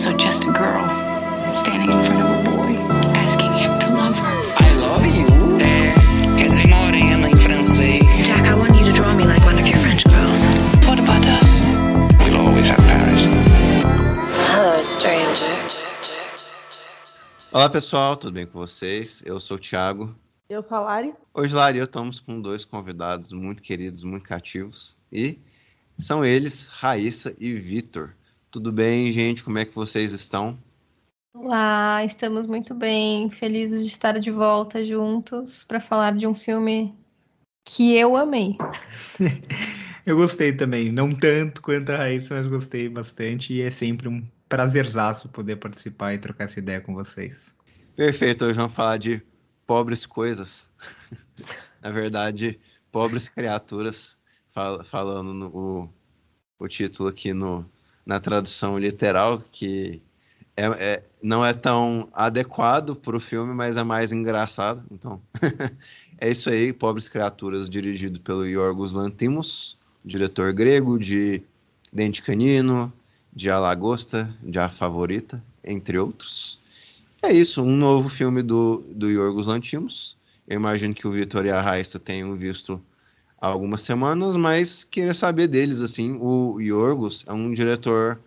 also just a girl standing in front of a boy, asking him to love her. I love you. É, quer dizer morena em francês. Jack, I want you to draw me like one of your French girls. What about us? We'll always have Paris. Hello, stranger. Olá pessoal, tudo bem com vocês? Eu sou o Thiago. Eu sou a Lari. Hoje, Lari, eu estamos com dois convidados muito queridos, muito cativos. E são eles, Raíssa e Vitor. Tudo bem, gente? Como é que vocês estão? Olá, estamos muito bem, felizes de estar de volta juntos para falar de um filme que eu amei. eu gostei também, não tanto quanto a Raíssa, mas gostei bastante e é sempre um prazerzaço poder participar e trocar essa ideia com vocês. Perfeito, hoje vamos falar de pobres coisas. Na verdade, pobres criaturas, fal falando no, o, o título aqui no, na tradução literal, que é, é, não é tão adequado para o filme, mas é mais engraçado. Então, é isso aí, Pobres Criaturas, dirigido pelo Yorgos Lanthimos, diretor grego de Dente Canino, de A Lagosta, de A Favorita, entre outros. É isso, um novo filme do, do Yorgos Lanthimos. Eu imagino que o Vitor e a Raissa tenham visto há algumas semanas, mas queria saber deles, assim, o Yorgos é um diretor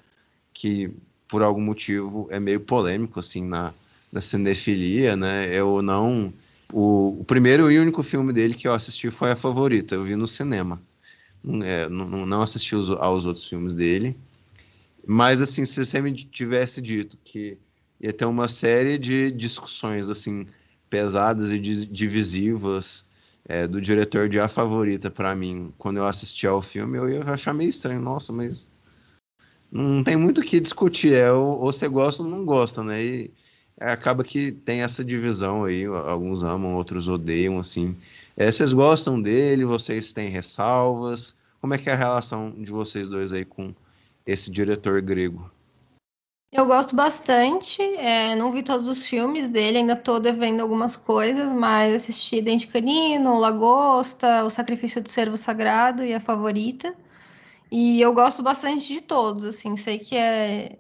que, por algum motivo, é meio polêmico, assim, na, na cinefilia, né, eu não... O, o, primeiro e único filme dele que eu assisti foi A Favorita, eu vi no cinema. É, não, não assisti os, aos outros filmes dele, mas, assim, se você me tivesse dito que ia ter uma série de discussões, assim, pesadas e divisivas é, do diretor de A Favorita para mim, quando eu assisti ao filme, eu ia achar meio estranho. Nossa, mas não tem muito o que discutir. É ou, ou você gosta ou não gosta, né? E é, acaba que tem essa divisão aí. Alguns amam, outros odeiam, assim. É, vocês gostam dele? Vocês têm ressalvas? Como é que é a relação de vocês dois aí com esse diretor grego? Eu gosto bastante, é, não vi todos os filmes dele, ainda tô devendo algumas coisas, mas assisti Dente Canino, Lagosta, O Sacrifício do Servo Sagrado e a Favorita. E eu gosto bastante de todos, assim, sei que é...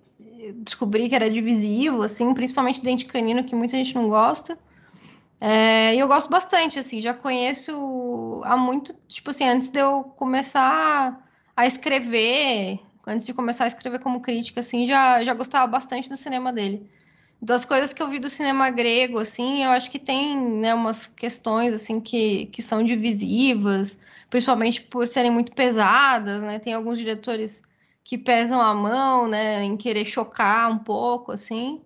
Descobri que era divisivo, assim, principalmente Dente Canino, que muita gente não gosta. É, e eu gosto bastante, assim, já conheço há muito, tipo assim, antes de eu começar a escrever, antes de começar a escrever como crítica, assim, já, já gostava bastante do cinema dele. Das coisas que eu vi do cinema grego, assim, eu acho que tem, né, umas questões, assim, que, que são divisivas, principalmente por serem muito pesadas, né, tem alguns diretores que pesam a mão, né, em querer chocar um pouco, assim,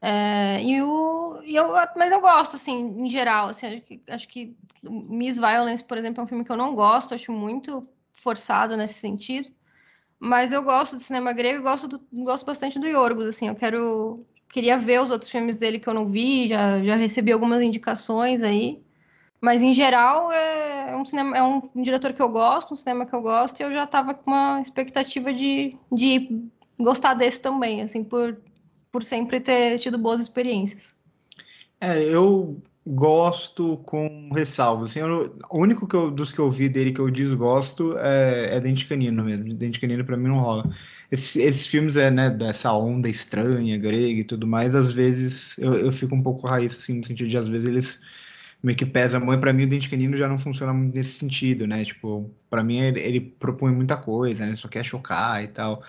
é, e o, e eu, mas eu gosto, assim, em geral, assim, acho que, acho que Miss Violence, por exemplo, é um filme que eu não gosto, acho muito forçado nesse sentido, mas eu gosto do cinema grego e gosto, gosto bastante do Yorgos, assim, eu quero... Queria ver os outros filmes dele que eu não vi, já, já recebi algumas indicações aí. Mas, em geral, é, é um, cinema, é um diretor que eu gosto, um cinema que eu gosto, e eu já estava com uma expectativa de, de gostar desse também, assim, por, por sempre ter tido boas experiências. É, eu gosto com ressalvas. Assim, eu, o único que eu, dos que eu vi dele que eu desgosto é, é Dente Canino mesmo. Dente Canino para mim não rola. Esses, filmes é, né, dessa onda estranha, grega e tudo mais, às vezes eu, eu fico um pouco raiz, assim, no sentido de às vezes eles meio que pesam a mão, e pra mim o Dente Canino já não funciona muito nesse sentido, né? Tipo, para mim ele, ele, propõe muita coisa, né? Só quer chocar e tal.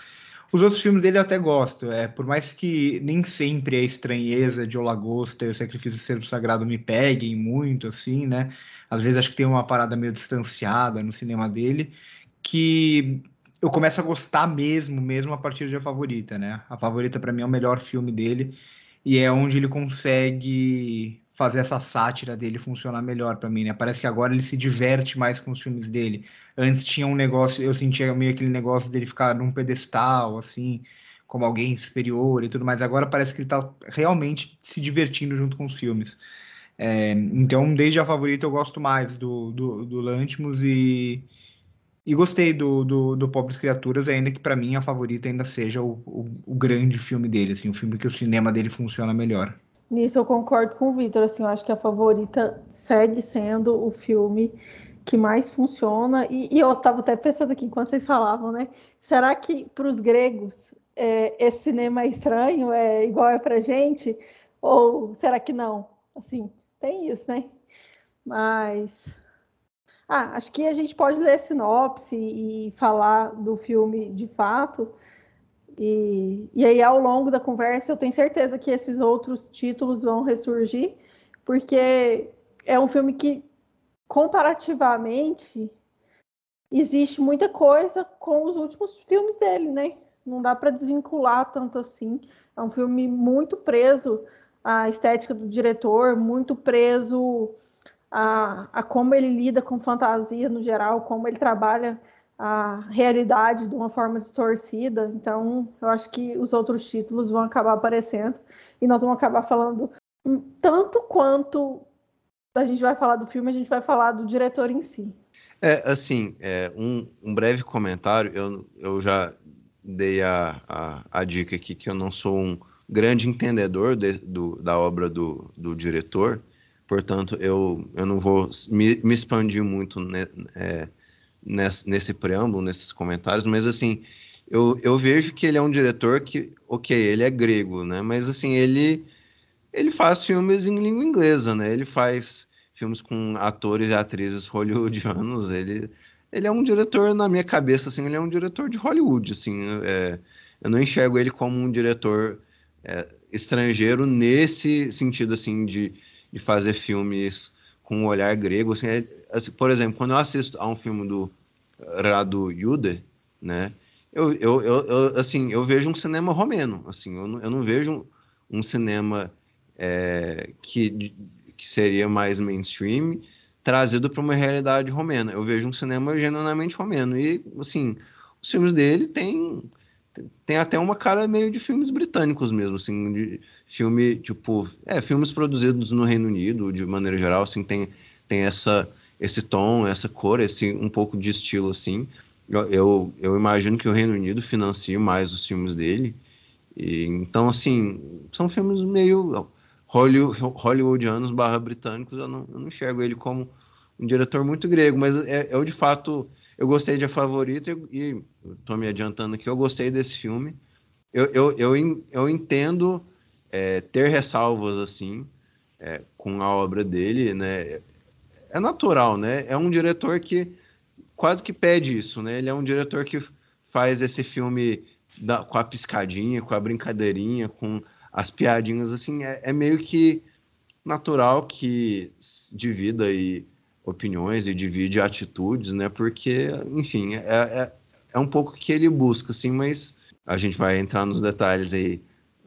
Os outros filmes dele eu até gosto, é, por mais que nem sempre a estranheza de O Lagosta e o Sacrifício do Servo Sagrado me peguem muito, assim, né? Às vezes acho que tem uma parada meio distanciada no cinema dele, que eu começo a gostar mesmo, mesmo a partir de A Favorita, né? A Favorita para mim é o melhor filme dele e é onde ele consegue fazer essa sátira dele funcionar melhor para mim, né? Parece que agora ele se diverte mais com os filmes dele. Antes tinha um negócio, eu sentia meio aquele negócio dele ficar num pedestal, assim, como alguém superior e tudo mais. Agora parece que ele tá realmente se divertindo junto com os filmes. É, então, desde a favorita, eu gosto mais do, do, do Lantimos e, e gostei do, do, do Pobres Criaturas, ainda que para mim a favorita ainda seja o, o, o grande filme dele, assim, o filme que o cinema dele funciona melhor. Nisso eu concordo com o Vitor, assim, eu acho que a favorita segue sendo o filme que mais funciona. E, e eu estava até pensando aqui enquanto vocês falavam, né? Será que para os gregos é, esse cinema é estranho, é igual é pra gente? Ou será que não? Assim, tem isso, né? Mas. Ah, acho que a gente pode ler sinopse e falar do filme de fato. E, e aí, ao longo da conversa, eu tenho certeza que esses outros títulos vão ressurgir, porque é um filme que, comparativamente, existe muita coisa com os últimos filmes dele, né? Não dá para desvincular tanto assim. É um filme muito preso à estética do diretor, muito preso a, a como ele lida com fantasia no geral, como ele trabalha a realidade de uma forma distorcida. Então, eu acho que os outros títulos vão acabar aparecendo e nós vamos acabar falando tanto quanto a gente vai falar do filme, a gente vai falar do diretor em si. É, assim, é, um, um breve comentário, eu, eu já dei a, a, a, dica aqui que eu não sou um grande entendedor de, do, da obra do, do diretor, portanto, eu, eu não vou me, me expandir muito né, é, nesse, nesse preâmbulo, nesses comentários, mas assim, eu, eu vejo que ele é um diretor que, ok, ele é grego, né? Mas assim, ele, ele faz filmes em língua inglesa, né? Ele faz filmes com atores e atrizes hollywoodianos, ele, ele é um diretor, na minha cabeça, assim, ele é um diretor de Hollywood, assim, é, eu não enxergo ele como um diretor é, estrangeiro nesse sentido, assim, de, de fazer filmes com um olhar grego, assim, é, assim, por exemplo, quando eu assisto a um filme do Radu Jude, né? Eu, eu, eu, eu, assim, eu vejo um cinema romeno, assim, eu não, eu não vejo um cinema é, que, que seria mais mainstream trazido para uma realidade romena. Eu vejo um cinema genuinamente romeno e, assim, os filmes dele têm tem até uma cara meio de filmes britânicos mesmo, assim, de filme, tipo, é, filmes produzidos no Reino Unido, de maneira geral, assim, tem, tem essa esse tom, essa cor, esse um pouco de estilo assim. Eu, eu, imagino que o Reino Unido financie mais os filmes dele. E, então, assim, são filmes meio Hollywood, hollywoodianos barra britânicos. Eu não, eu não enxergo ele como um diretor muito grego, mas é, eu, de fato, eu gostei de A Favorita e estou me adiantando aqui, eu gostei desse filme. Eu, eu, eu, eu entendo é, ter ressalvas, assim, é, com a obra dele, né? é natural, né? É um diretor que quase que pede isso, né? Ele é um diretor que faz esse filme da, com a piscadinha, com a brincadeirinha, com as piadinhas, assim, é, é meio que natural que divida aí opiniões e divide atitudes, né? Porque, enfim, é, é, é um pouco que ele busca, assim, mas a gente vai entrar nos detalhes aí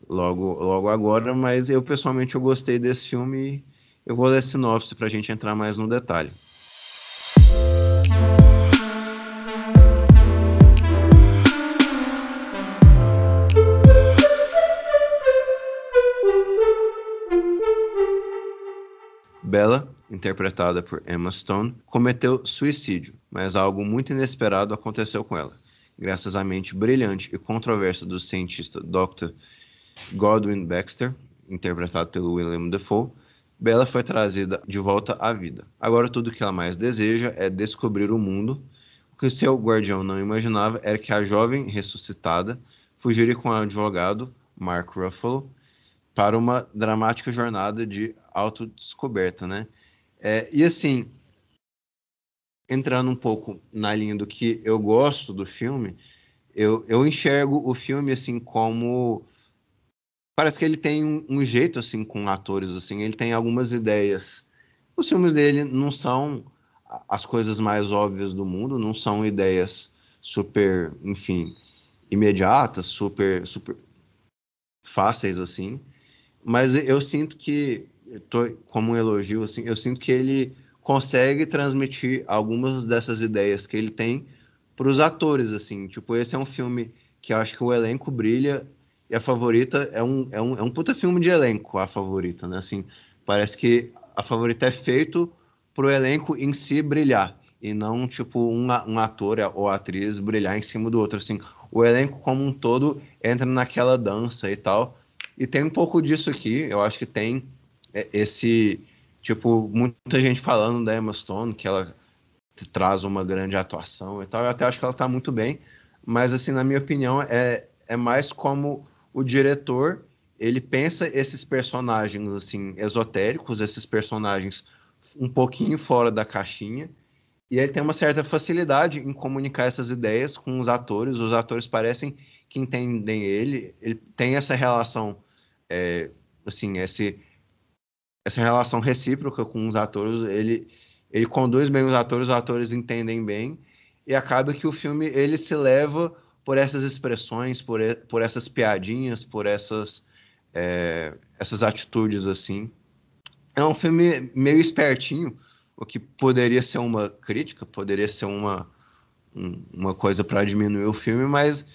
logo, logo agora, mas eu pessoalmente eu gostei desse filme eu vou ler a sinopse para a gente entrar mais no detalhe. Bella, interpretada por Emma Stone, cometeu suicídio, mas algo muito inesperado aconteceu com ela. Graças à mente brilhante e controversa do cientista Dr. Godwin Baxter, interpretado pelo William Defoe, Bella foi trazida de volta à vida. Agora tudo que ela mais deseja é descobrir o mundo. O que seu guardião não imaginava era que a jovem ressuscitada fugiria com o advogado Mark Ruffalo para uma dramática jornada de autodescoberta, né? É, e assim, entrando um pouco na linha do que eu gosto do filme, eu, eu enxergo o filme assim como parece que ele tem um, um, jeito assim com atores assim, ele tem algumas ideias. Os filmes dele não são as coisas mais óbvias do mundo, não são ideias super, enfim, imediatas, super super fáceis assim, mas eu sinto que tô, como um elogio assim, eu sinto que ele consegue transmitir algumas dessas ideias que ele tem para os atores assim, tipo, esse é um filme que eu acho que o elenco brilha e a favorita é um, é um, é um puta filme de elenco, a favorita, né? Assim, parece que a favorita é feito pro elenco em si brilhar. E não, tipo, um, um ator ou atriz brilhar em cima do outro. Assim, o elenco como um todo entra naquela dança e tal. E tem um pouco disso aqui. Eu acho que tem esse. Tipo, muita gente falando da Emma Stone, que ela traz uma grande atuação e tal. Eu até acho que ela tá muito bem. Mas, assim, na minha opinião, é, é mais como o diretor ele pensa esses personagens assim esotéricos, esses personagens um pouquinho fora da caixinha, e ele tem uma certa facilidade em comunicar essas ideias com os atores. Os atores parecem que entendem ele. Ele tem essa relação, é, assim, esse, essa relação recíproca com os atores. Ele, ele conduz bem os atores, os atores entendem bem, e acaba que o filme ele se leva por essas expressões, por, por essas piadinhas, por essas, é, essas atitudes assim. É um filme meio espertinho, o que poderia ser uma crítica, poderia ser uma, um, uma coisa para diminuir o filme, mas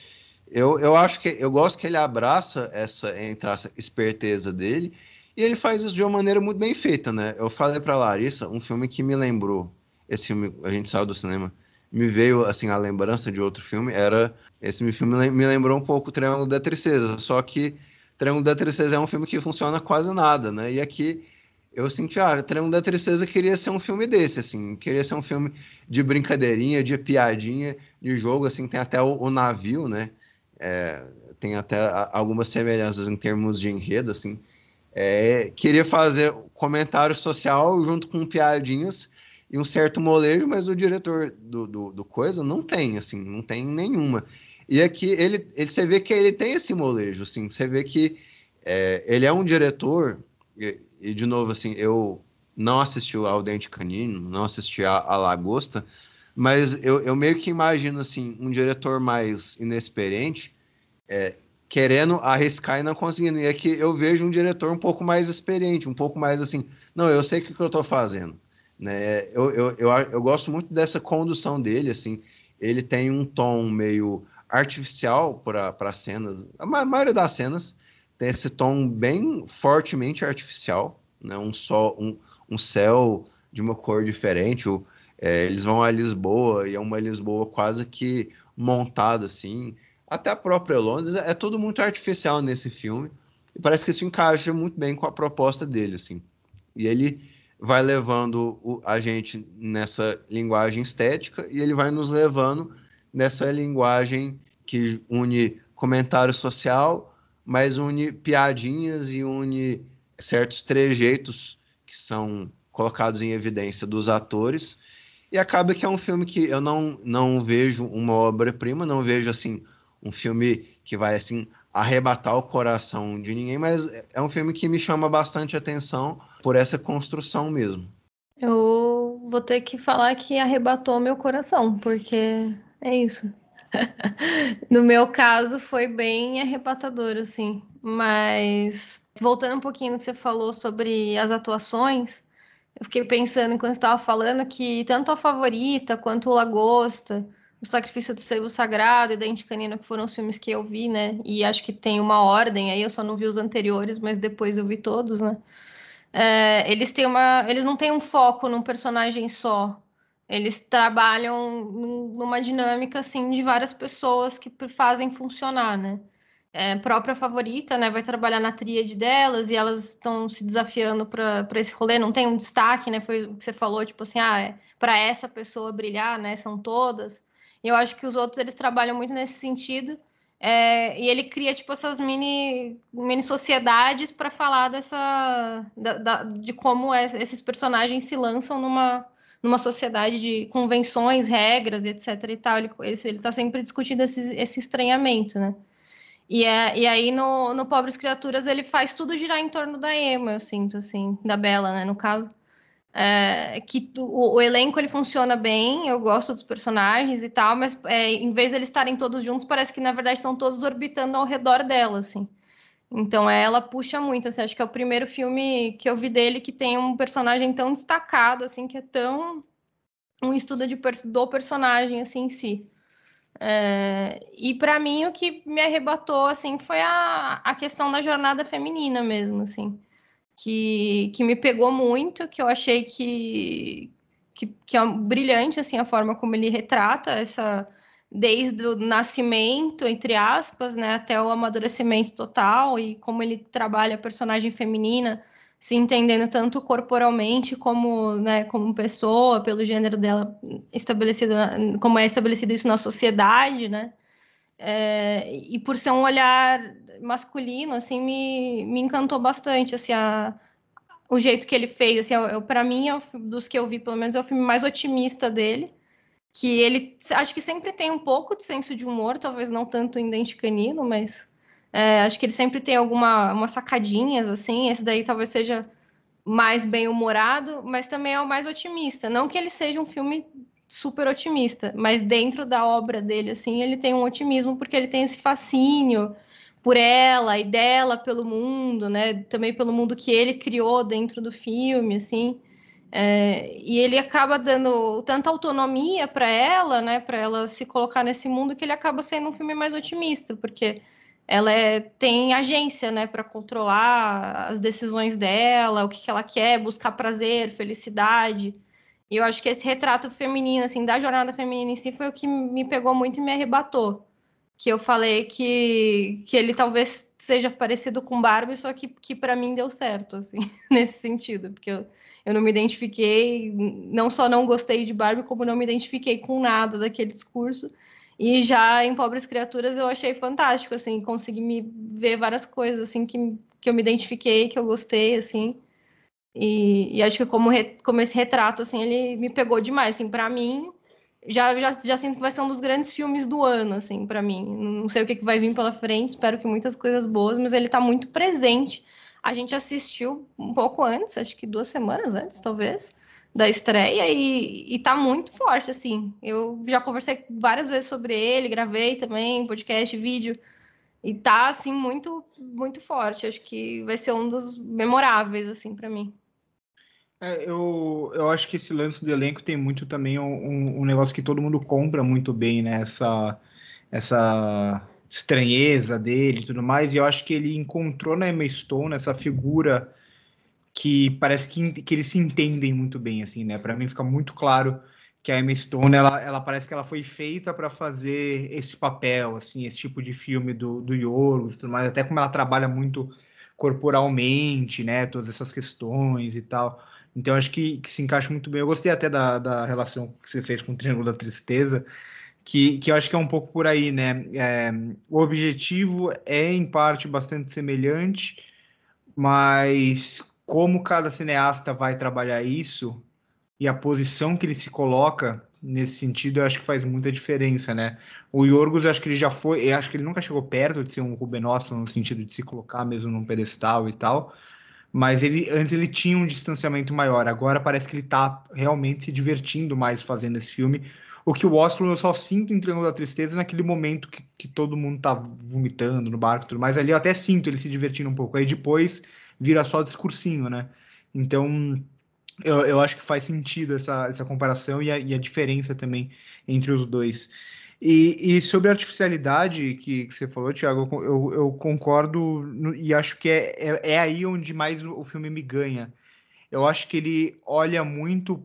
eu, eu acho que eu gosto que ele abraça essa, essa esperteza dele e ele faz isso de uma maneira muito bem feita, né? Eu falei para Larissa, um filme que me lembrou, esse filme, a gente saiu do cinema, me veio assim a lembrança de outro filme, era esse filme me lembrou um pouco o Triângulo da Tristeza, só que Triângulo da Tristeza é um filme que funciona quase nada, né? E aqui eu senti, ah, Triângulo da Tristeza queria ser um filme desse, assim, queria ser um filme de brincadeirinha, de piadinha, de jogo, assim, tem até o, o navio, né? É, tem até algumas semelhanças em termos de enredo, assim. É, queria fazer comentário social junto com piadinhas e um certo molejo, mas o diretor do, do, do coisa não tem, assim, não tem nenhuma. E aqui ele, ele, você vê que ele tem esse molejo, assim, você vê que é, ele é um diretor, e, e, de novo, assim, eu não assisti ao Dente Canino, não assisti a, a Lagosta, mas eu, eu meio que imagino, assim, um diretor mais inexperiente, é, querendo arriscar e não conseguindo. E aqui eu vejo um diretor um pouco mais experiente, um pouco mais assim, não, eu sei o que, que eu estou fazendo. Né? Eu, eu, eu, eu gosto muito dessa condução dele, assim, ele tem um tom meio artificial para cenas, a maioria das cenas tem esse tom bem fortemente artificial, né? um, sol, um, um céu de uma cor diferente, o, é, eles vão a Lisboa e é uma Lisboa quase que montada assim, até a própria Londres, é tudo muito artificial nesse filme, e parece que isso encaixa muito bem com a proposta dele, assim. E ele vai levando o, a gente nessa linguagem estética e ele vai nos levando nessa linguagem que une comentário social, mas une piadinhas e une certos trejeitos que são colocados em evidência dos atores. E acaba que é um filme que eu não, não vejo uma obra-prima, não vejo assim um filme que vai assim arrebatar o coração de ninguém, mas é um filme que me chama bastante atenção por essa construção mesmo. Eu vou ter que falar que arrebatou meu coração, porque é isso. no meu caso foi bem arrebatador, assim. Mas voltando um pouquinho no que você falou sobre as atuações, eu fiquei pensando enquanto estava falando que tanto a favorita quanto o Lagosta o Sacrifício do Sebo Sagrado e Dente Canina, que foram os filmes que eu vi, né? E acho que tem uma ordem aí, eu só não vi os anteriores, mas depois eu vi todos, né? É, eles têm uma. Eles não têm um foco num personagem só. Eles trabalham numa dinâmica assim de várias pessoas que fazem funcionar, né? É, própria favorita, né? Vai trabalhar na tríade delas e elas estão se desafiando para esse rolê. Não tem um destaque, né? Foi o que você falou, tipo assim, ah, é para essa pessoa brilhar, né? São todas. Eu acho que os outros eles trabalham muito nesse sentido. É, e ele cria tipo essas mini, mini sociedades para falar dessa da, da, de como é, esses personagens se lançam numa, numa sociedade de convenções, regras, etc. E tal. Ele está sempre discutindo esse, esse estranhamento, né? E, é, e aí no, no Pobres Criaturas ele faz tudo girar em torno da Emma, eu sinto, assim, da Bela, né, no caso. É, que o, o, elenco ele funciona bem, eu gosto dos personagens e tal, mas é, em vez de eles estarem todos juntos, parece que na verdade estão todos orbitando ao redor dela, assim. Então ela puxa muito, assim, acho que é o primeiro filme que eu vi dele que tem um personagem tão destacado, assim, que é tão um estudo de, do personagem, assim, em si. É, e para mim o que me arrebatou, assim, foi a, a questão da jornada feminina mesmo, assim que, que me pegou muito, que eu achei que, que, que é brilhante assim a forma como ele retrata essa desde o nascimento, entre aspas, né, até o amadurecimento total e como ele trabalha a personagem feminina, se entendendo tanto corporalmente como, né, como pessoa, pelo gênero dela estabelecido, como é estabelecido isso na sociedade, né? É, e por ser um olhar masculino, assim, me, me encantou bastante, assim, a, o jeito que ele fez, assim, para mim, é o, dos que eu vi, pelo menos, é o filme mais otimista dele, que ele, acho que sempre tem um pouco de senso de humor, talvez não tanto em Dente Canino, mas é, acho que ele sempre tem alguma umas sacadinhas, assim, esse daí talvez seja mais bem-humorado, mas também é o mais otimista, não que ele seja um filme super otimista, mas dentro da obra dele, assim, ele tem um otimismo porque ele tem esse fascínio por ela e dela pelo mundo, né? Também pelo mundo que ele criou dentro do filme, assim. É, e ele acaba dando tanta autonomia para ela, né? Para ela se colocar nesse mundo que ele acaba sendo um filme mais otimista, porque ela é, tem agência, né? Para controlar as decisões dela, o que, que ela quer, buscar prazer, felicidade. E eu acho que esse retrato feminino, assim, da jornada feminina em si, foi o que me pegou muito e me arrebatou. Que eu falei que, que ele talvez seja parecido com Barbie, só que, que para mim deu certo, assim, nesse sentido. Porque eu, eu não me identifiquei, não só não gostei de Barbie, como não me identifiquei com nada daquele discurso. E já em Pobres Criaturas eu achei fantástico, assim, consegui me ver várias coisas, assim, que, que eu me identifiquei, que eu gostei, assim. E, e acho que como, re, como esse retrato, assim, ele me pegou demais, assim, para mim, já, já, já sinto que vai ser um dos grandes filmes do ano, assim, para mim. Não sei o que, que vai vir pela frente, espero que muitas coisas boas, mas ele tá muito presente. A gente assistiu um pouco antes, acho que duas semanas antes, talvez, da estreia, e, e tá muito forte, assim. Eu já conversei várias vezes sobre ele, gravei também, podcast, vídeo, e tá, assim, muito, muito forte. Acho que vai ser um dos memoráveis, assim, para mim. É, eu, eu acho que esse lance do elenco tem muito também um, um negócio que todo mundo compra muito bem, né? Essa, essa estranheza dele e tudo mais. E eu acho que ele encontrou na Emma Stone essa figura que parece que, que eles se entendem muito bem, assim, né? Para mim fica muito claro que a Emma Stone, ela, ela parece que ela foi feita para fazer esse papel, assim, esse tipo de filme do, do Yorgos tudo mais, até como ela trabalha muito corporalmente, né? Todas essas questões e tal. Então acho que, que, se encaixa muito bem. Eu gostei até da, da relação que você fez com o Triângulo da Tristeza, que, que eu acho que é um pouco por aí, né? É, o objetivo é, em parte, bastante semelhante, mas como cada cineasta vai trabalhar isso e a posição que ele se coloca nesse sentido, eu acho que faz muita diferença, né? O Yorgos, eu acho que ele já foi, eu acho que ele nunca chegou perto de ser um Ruben Ostlund no sentido de se colocar mesmo num pedestal e tal, mas ele antes ele tinha um distanciamento maior. Agora parece que ele está realmente se divertindo mais fazendo esse filme. O que o Oslo eu só sinto em Triângulo da Tristeza naquele momento que, que todo mundo tá vomitando no barco e tudo mais. Ali eu até sinto ele se divertindo um pouco. Aí depois vira só discursinho, né? Então eu, eu acho que faz sentido essa, essa comparação e a, e a diferença também entre os dois. E, e, sobre a artificialidade que, que você falou, Thiago, eu, eu concordo e acho que é, é, é, aí onde mais o, filme me ganha. Eu acho que ele olha muito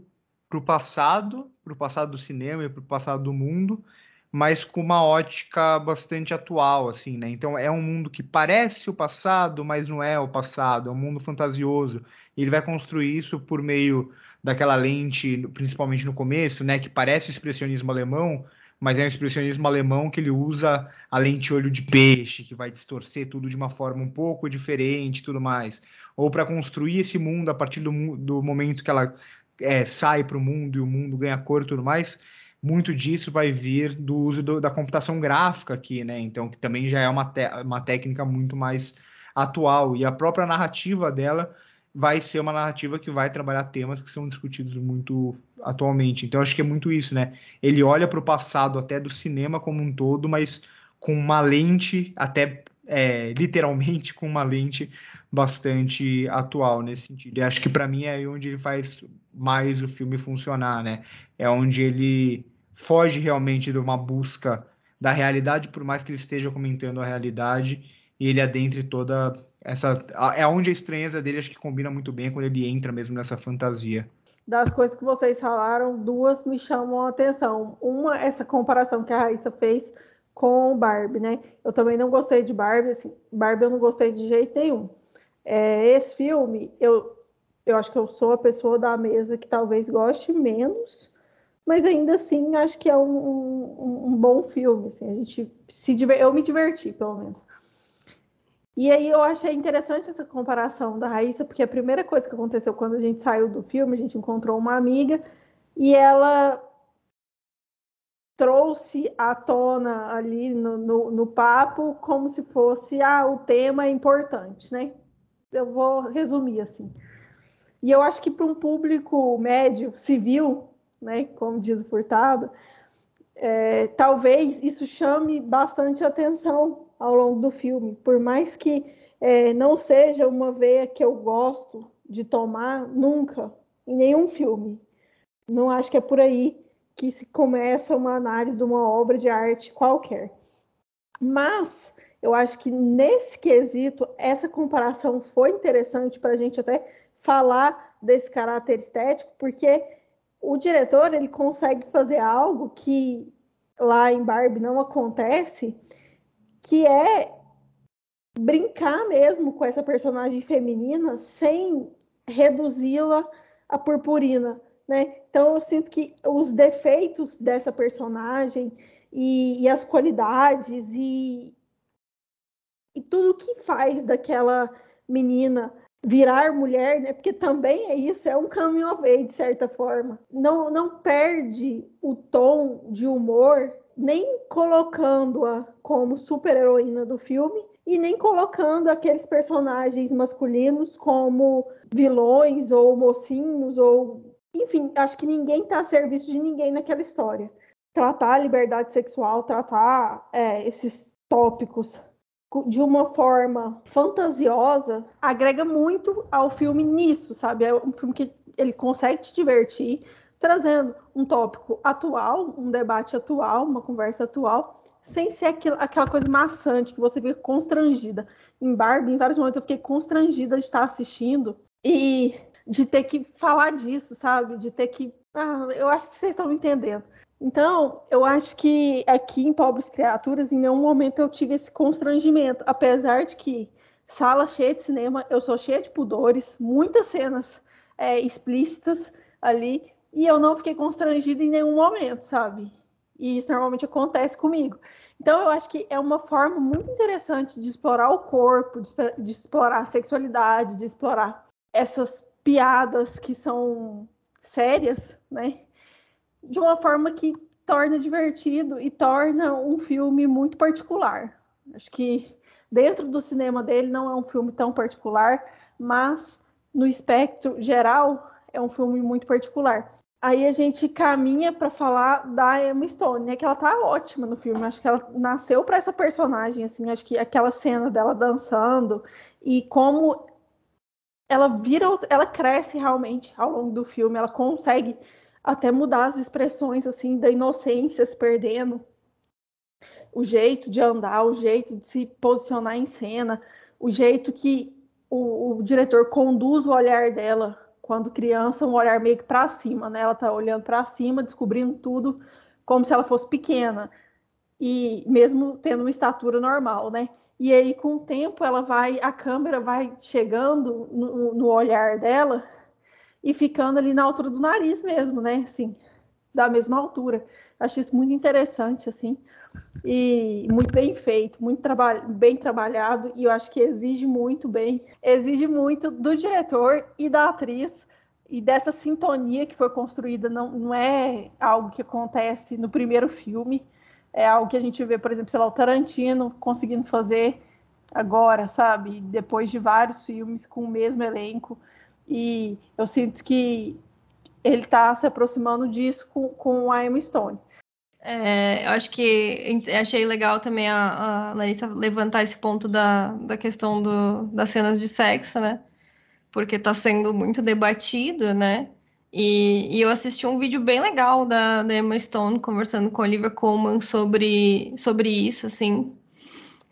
para o passado, para o passado do cinema e para o passado do mundo, mas com uma ótica bastante atual, assim, né? Então é um mundo que parece o passado, mas não é o passado, é um mundo fantasioso. E ele vai construir isso por meio daquela lente, principalmente no começo, né? Que parece expressionismo alemão, mas é um expressionismo alemão que ele usa a lente olho de peixe, que vai distorcer tudo de uma forma um pouco diferente tudo mais. Ou para construir esse mundo a partir do, do momento que ela é, sai para o mundo e o mundo ganha cor e tudo mais, muito disso vai vir do uso do, da computação gráfica aqui, né? Então, que também já é uma, uma técnica muito mais atual. E a própria narrativa dela vai ser uma narrativa que vai trabalhar temas que são discutidos muito atualmente. Então acho que é muito isso, né? Ele olha para o passado até do cinema como um todo, mas com uma lente, até é, literalmente com uma lente bastante atual nesse sentido. E acho que para mim é aí onde ele faz mais o filme funcionar, né? É onde ele foge realmente de uma busca da realidade, por mais que ele esteja comentando a realidade, e ele adentre toda essa é onde a estranheza dele acho que combina muito bem quando ele entra mesmo nessa fantasia. Das coisas que vocês falaram, duas me chamam a atenção. Uma, essa comparação que a Raíssa fez com Barbie, né? Eu também não gostei de Barbie, assim, Barbie eu não gostei de jeito nenhum. É, esse filme, eu, eu acho que eu sou a pessoa da mesa que talvez goste menos mas ainda assim acho que é um, um, um bom filme. Assim, a gente se eu me diverti, pelo menos. E aí eu achei interessante essa comparação da Raíssa, porque a primeira coisa que aconteceu quando a gente saiu do filme, a gente encontrou uma amiga e ela trouxe à tona ali no, no, no papo como se fosse ah, o tema é importante, né? Eu vou resumir assim. E eu acho que para um público médio, civil, né, como diz o Furtado, é, talvez isso chame bastante atenção ao longo do filme, por mais que é, não seja uma veia que eu gosto de tomar nunca, em nenhum filme. Não acho que é por aí que se começa uma análise de uma obra de arte qualquer. Mas eu acho que nesse quesito, essa comparação foi interessante para a gente até falar desse caráter estético, porque o diretor ele consegue fazer algo que lá em Barbie não acontece, que é brincar mesmo com essa personagem feminina sem reduzi-la a purpurina, né? Então eu sinto que os defeitos dessa personagem e, e as qualidades e, e tudo que faz daquela menina virar mulher, né? Porque também é isso, é um caminho of age, de certa forma. Não, não perde o tom de humor, nem colocando-a como super-heroína do filme, e nem colocando aqueles personagens masculinos como vilões ou mocinhos ou enfim, acho que ninguém está a serviço de ninguém naquela história. Tratar a liberdade sexual, tratar é, esses tópicos de uma forma fantasiosa agrega muito ao filme nisso, sabe? É um filme que ele consegue te divertir, trazendo um tópico atual, um debate atual, uma conversa atual, sem ser aquilo, aquela coisa maçante que você fica constrangida. Em Barbie, em vários momentos eu fiquei constrangida de estar assistindo e de ter que falar disso, sabe? De ter que. Ah, eu acho que vocês estão me entendendo. Então, eu acho que aqui em Pobres Criaturas, em nenhum momento eu tive esse constrangimento, apesar de que sala cheia de cinema, eu sou cheia de pudores, muitas cenas é, explícitas ali, e eu não fiquei constrangida em nenhum momento, sabe? E isso normalmente acontece comigo. Então, eu acho que é uma forma muito interessante de explorar o corpo, de, de explorar a sexualidade, de explorar essas piadas que são sérias, né? De uma forma que torna divertido e torna um filme muito particular. Acho que dentro do cinema dele não é um filme tão particular, mas no espectro geral é um filme muito particular. Aí a gente caminha para falar da Emma Stone, né? Que ela tá ótima no filme. Acho que ela nasceu para essa personagem, assim. Acho que aquela cena dela dançando e como ela vira, ela cresce realmente ao longo do filme, ela consegue até mudar as expressões assim da inocência se perdendo, o jeito de andar, o jeito de se posicionar em cena, o jeito que o, o diretor conduz o olhar dela quando criança, um olhar meio que para cima, né? Ela tá olhando para cima, descobrindo tudo como se ela fosse pequena e mesmo tendo uma estatura normal, né? E aí, com o tempo, ela vai, a câmera vai chegando no, no olhar dela e ficando ali na altura do nariz mesmo, né? Assim, da mesma altura. Acho isso muito interessante, assim, e muito bem feito, muito traba bem trabalhado, e eu acho que exige muito bem, exige muito do diretor e da atriz, e dessa sintonia que foi construída, não, não é algo que acontece no primeiro filme, é algo que a gente vê, por exemplo, sei lá, o Tarantino conseguindo fazer agora, sabe? Depois de vários filmes com o mesmo elenco. E eu sinto que ele está se aproximando disso com, com a Emma Stone. É, eu acho que achei legal também a, a Larissa levantar esse ponto da, da questão do, das cenas de sexo, né? Porque está sendo muito debatido, né? E, e, eu assisti um vídeo bem legal da, da Emma Stone conversando com a Olivia Colman sobre, sobre isso, assim,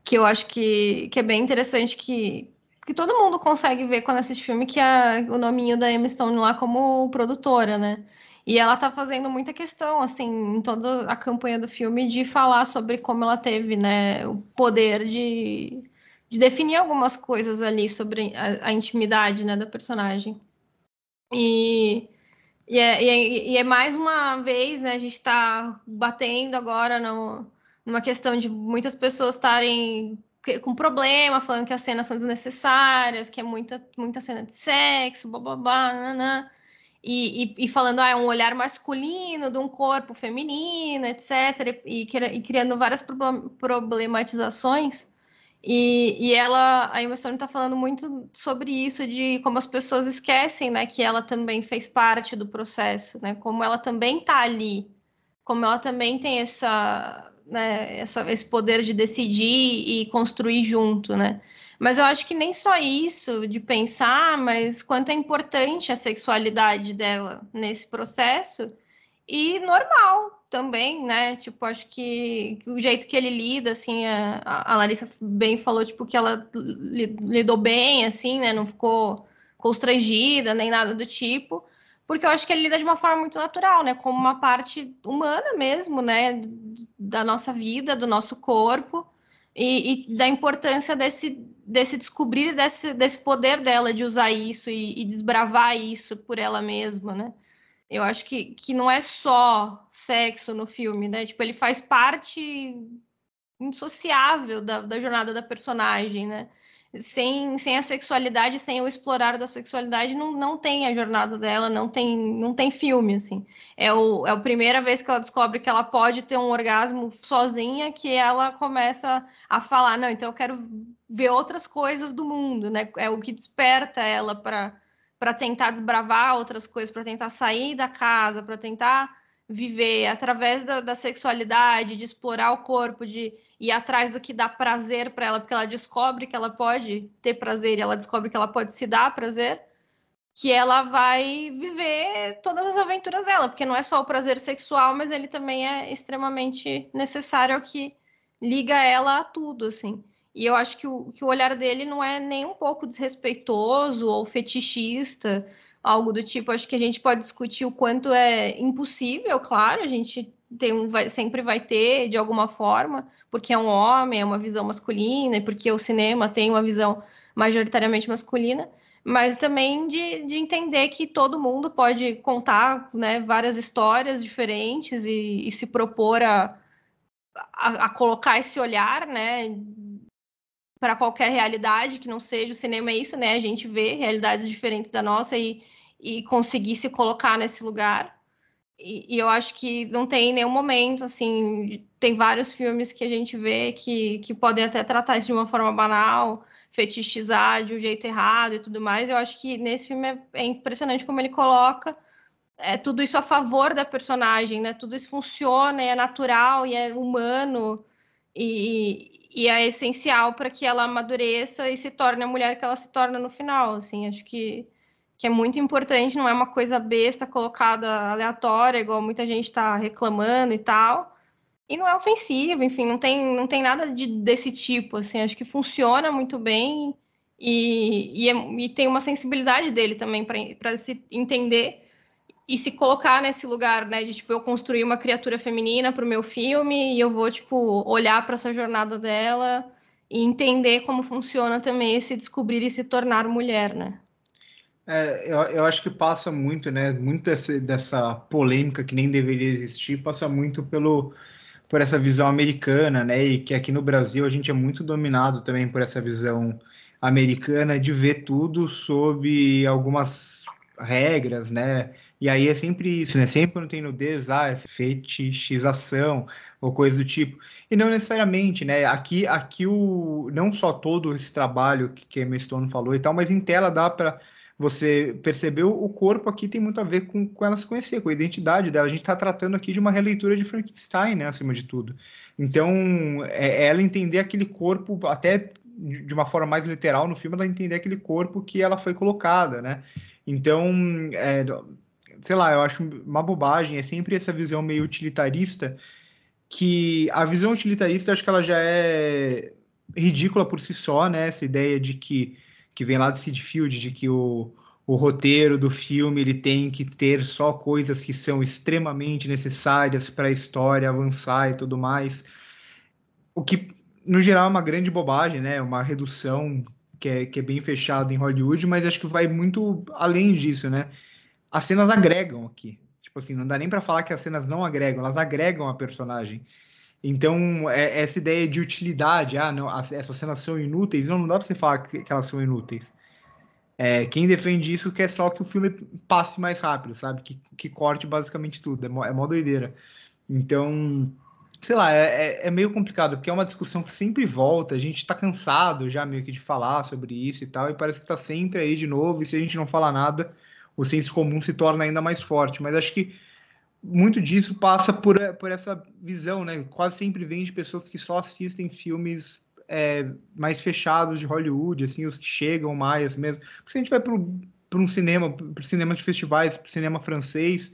que eu acho que, que é bem interessante que, que todo mundo consegue ver quando assiste filme que é o nominho da Emma Stone lá como produtora, né? E ela tá fazendo muita questão, assim, em toda a campanha do filme, de falar sobre como ela teve, né, o poder de, de definir algumas coisas ali sobre a, a intimidade, né, da personagem. E E é, e, é, e é mais uma vez, né? A gente está batendo agora no, numa questão de muitas pessoas estarem com problema, falando que as cenas são desnecessárias, que é muita, muita cena de sexo, bababá, nanã. E, e, e, falando, ah, é um olhar masculino de um corpo feminino, etc., e, e criando várias problematizações. E, ela, a Emma Stone está falando muito sobre isso, de como as pessoas esquecem, né, que ela também fez parte do processo, né, como ela também está ali, como ela também tem essa, né, essa, esse poder de decidir e construir junto, né. Mas eu acho que nem só isso de pensar, mas quanto é importante a sexualidade dela nesse processo e normal também, né? Tipo, acho que, o jeito que ele lida, assim, a, a Larissa bem falou, tipo, que ela lidou bem, assim, né? Não ficou constrangida, nem nada do tipo, porque eu acho que ele lida de uma forma muito natural, né? Como uma parte humana mesmo, né? Da nossa vida, do nosso corpo, e, e da importância desse, desse descobrir desse, desse poder dela de usar isso e, e desbravar isso por ela mesma, né? Eu acho que, que não é só sexo no filme, né? Tipo, ele faz parte indissociável da, da jornada da personagem, né? Sem, sem a sexualidade, sem o explorar da sexualidade, não, não tem a jornada dela, não tem, não tem filme, assim. É, o, é a primeira vez que ela descobre que ela pode ter um orgasmo sozinha, que ela começa a falar, não, então eu quero ver outras coisas do mundo, né? É o que desperta ela para tentar desbravar outras coisas, para tentar sair da casa, para tentar viver através da, da, sexualidade, de explorar o corpo, de ir atrás do que dá prazer para ela, porque ela descobre que ela pode ter prazer e ela descobre que ela pode se dar prazer, que ela vai viver todas as aventuras dela, porque não é só o prazer sexual, mas ele também é extremamente necessário ao que liga ela a tudo, assim. E eu acho que o, que o olhar dele não é nem um pouco desrespeitoso ou fetichista, algo do tipo. Acho que a gente pode discutir o quanto é impossível, claro, a gente tem um, vai, sempre vai ter de alguma forma, porque é um homem, é uma visão masculina, e porque o cinema tem uma visão majoritariamente masculina, mas também de, de entender que todo mundo pode contar né, várias histórias diferentes e, e se propor a, a, a, colocar esse olhar né, para qualquer realidade que não seja o cinema é isso, né? A gente vê realidades diferentes da nossa e, e conseguir se colocar nesse lugar. E, e, eu acho que não tem nenhum momento, assim, tem vários filmes que a gente vê que, que podem até tratar isso de uma forma banal, fetichizar de um jeito errado e tudo mais. Eu acho que nesse filme é, é impressionante como ele coloca é, tudo isso a favor da personagem, né? Tudo isso funciona, é natural e é humano. E, e é essencial para que ela amadureça e se torne a mulher que ela se torna no final, assim, acho que, que é muito importante, não é uma coisa besta colocada aleatória, igual muita gente está reclamando e tal, e não é ofensivo, enfim, não tem, não tem nada de, desse tipo, assim, acho que funciona muito bem e, e, é, e tem uma sensibilidade dele também para se entender e se colocar nesse lugar, né, de tipo eu construir uma criatura feminina para o meu filme e eu vou tipo olhar para essa jornada dela e entender como funciona também esse descobrir e se tornar mulher, né? É, eu, eu acho que passa muito, né, muito dessa, dessa polêmica que nem deveria existir, passa muito pelo por essa visão americana, né, e que aqui no Brasil a gente é muito dominado também por essa visão americana de ver tudo sob algumas regras, né, e aí é sempre isso, né? Sempre quando tem nudez, ah, é fetichização ou coisa do tipo. E não necessariamente, né? Aqui, aqui o, não só todo esse trabalho que, que a Emma Stone falou e tal, mas em tela dá para você perceber o corpo aqui tem muito a ver com, com ela se conhecer, com a identidade dela. A gente está tratando aqui de uma releitura de Frankenstein, né? Acima de tudo. Então, é, é ela entender aquele corpo, até de uma forma mais literal no filme, ela entender aquele corpo que ela foi colocada, né? Então, é, sei lá, eu acho uma bobagem, é sempre essa visão meio utilitarista, que a visão utilitarista acho que ela já é ridícula por si só, né? Essa ideia de que, que vem lá do Sid Field, de que o, o roteiro do filme ele tem que ter só coisas que são extremamente necessárias para a história avançar e tudo mais. O que, no geral, é uma grande bobagem, né? Uma redução que é, que é bem fechado em Hollywood, mas acho que vai muito além disso, né? As cenas agregam aqui. Tipo assim, não dá nem para falar que as cenas não agregam, elas agregam a personagem. Então, é, essa ideia de utilidade, ah, não, as, essas cenas são inúteis, não, não dá para você falar que, que, elas são inúteis. É, quem defende isso quer só que o filme passe mais rápido, sabe? Que, que corte basicamente tudo, é mó, é mó doideira. Então, sei lá, é, é, é meio complicado, porque é uma discussão que sempre volta, a gente tá cansado já meio que de falar sobre isso e tal, e parece que tá sempre aí de novo, e se a gente não falar nada, o senso comum se torna ainda mais forte. Mas acho que muito disso passa por, por essa visão, né? Quase sempre vem de pessoas que só assistem filmes é, mais fechados de Hollywood, assim, os que chegam mais mesmo. Porque se a gente vai para um cinema, para cinema de festivais, para cinema francês,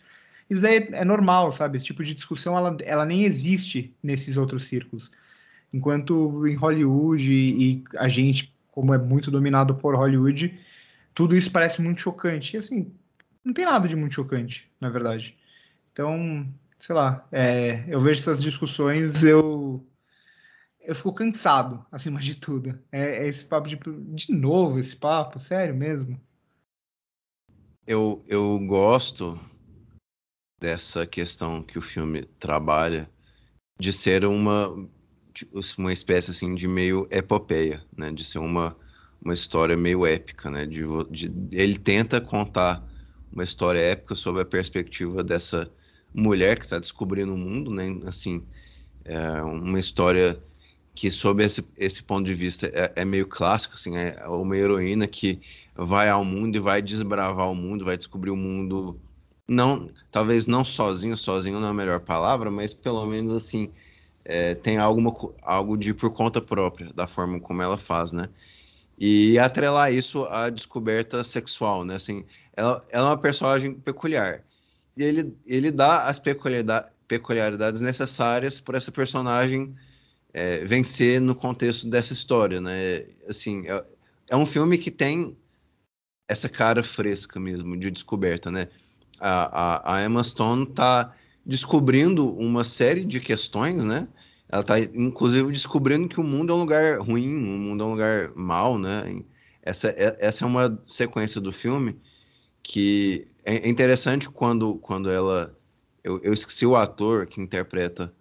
isso é, é normal, sabe? Esse tipo de discussão, ela, ela nem existe nesses outros círculos. Enquanto em Hollywood e, e a gente, como é muito dominado por Hollywood, tudo isso parece muito chocante. E assim, não tem nada de muito chocante, na verdade. Então, sei lá, é, eu vejo essas discussões, eu eu fico cansado, acima de tudo. É, é, esse papo de de novo esse papo, sério mesmo. Eu, eu gosto dessa questão que o filme trabalha de ser uma uma espécie assim de meio epopeia, né? De ser uma uma história meio épica, né? De, de, ele tenta contar uma história épica sobre a perspectiva dessa mulher que está descobrindo o mundo, né? Assim, é uma história que, sob esse, esse ponto de vista, é, é, meio clássico, assim, é uma heroína que vai ao mundo e vai desbravar o mundo, vai descobrir o mundo, não, talvez não sozinho, sozinho não é a melhor palavra, mas pelo menos, assim, é, tem alguma, algo de por conta própria, da forma como ela faz, né? E atrelar isso à descoberta sexual, né? Assim, ela, ela é uma personagem peculiar e ele, ele dá as peculiaridades, peculiaridades necessárias para essa personagem é, vencer no contexto dessa história, né? Assim, é, é, um filme que tem essa cara fresca mesmo de descoberta, né? A, a, a Emma Stone está descobrindo uma série de questões, né? Ela está, inclusive, descobrindo que o mundo é um lugar ruim, o mundo é um lugar mau, né? Essa, é, essa é uma sequência do filme que é, é interessante quando, quando ela. Eu, eu esqueci o ator que interpreta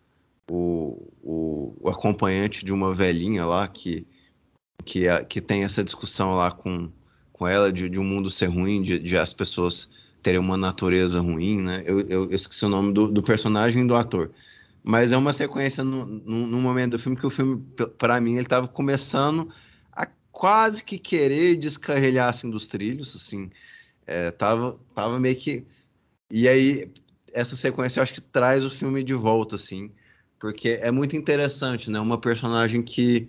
o, o, o, acompanhante de uma velhinha lá que, que, é, que tem essa discussão lá com, com ela de, de um mundo ser ruim, de, de as pessoas terem uma natureza ruim, né? Eu, eu, esqueci o nome do, do personagem e do ator. Mas é uma sequência no, no, no momento do filme que o filme, para mim, ele estava começando a quase que querer descarrilhar assim dos trilhos, assim. É, tava, tava meio que. E aí, essa sequência eu acho que traz o filme de volta, assim, porque é muito interessante, né? Uma personagem que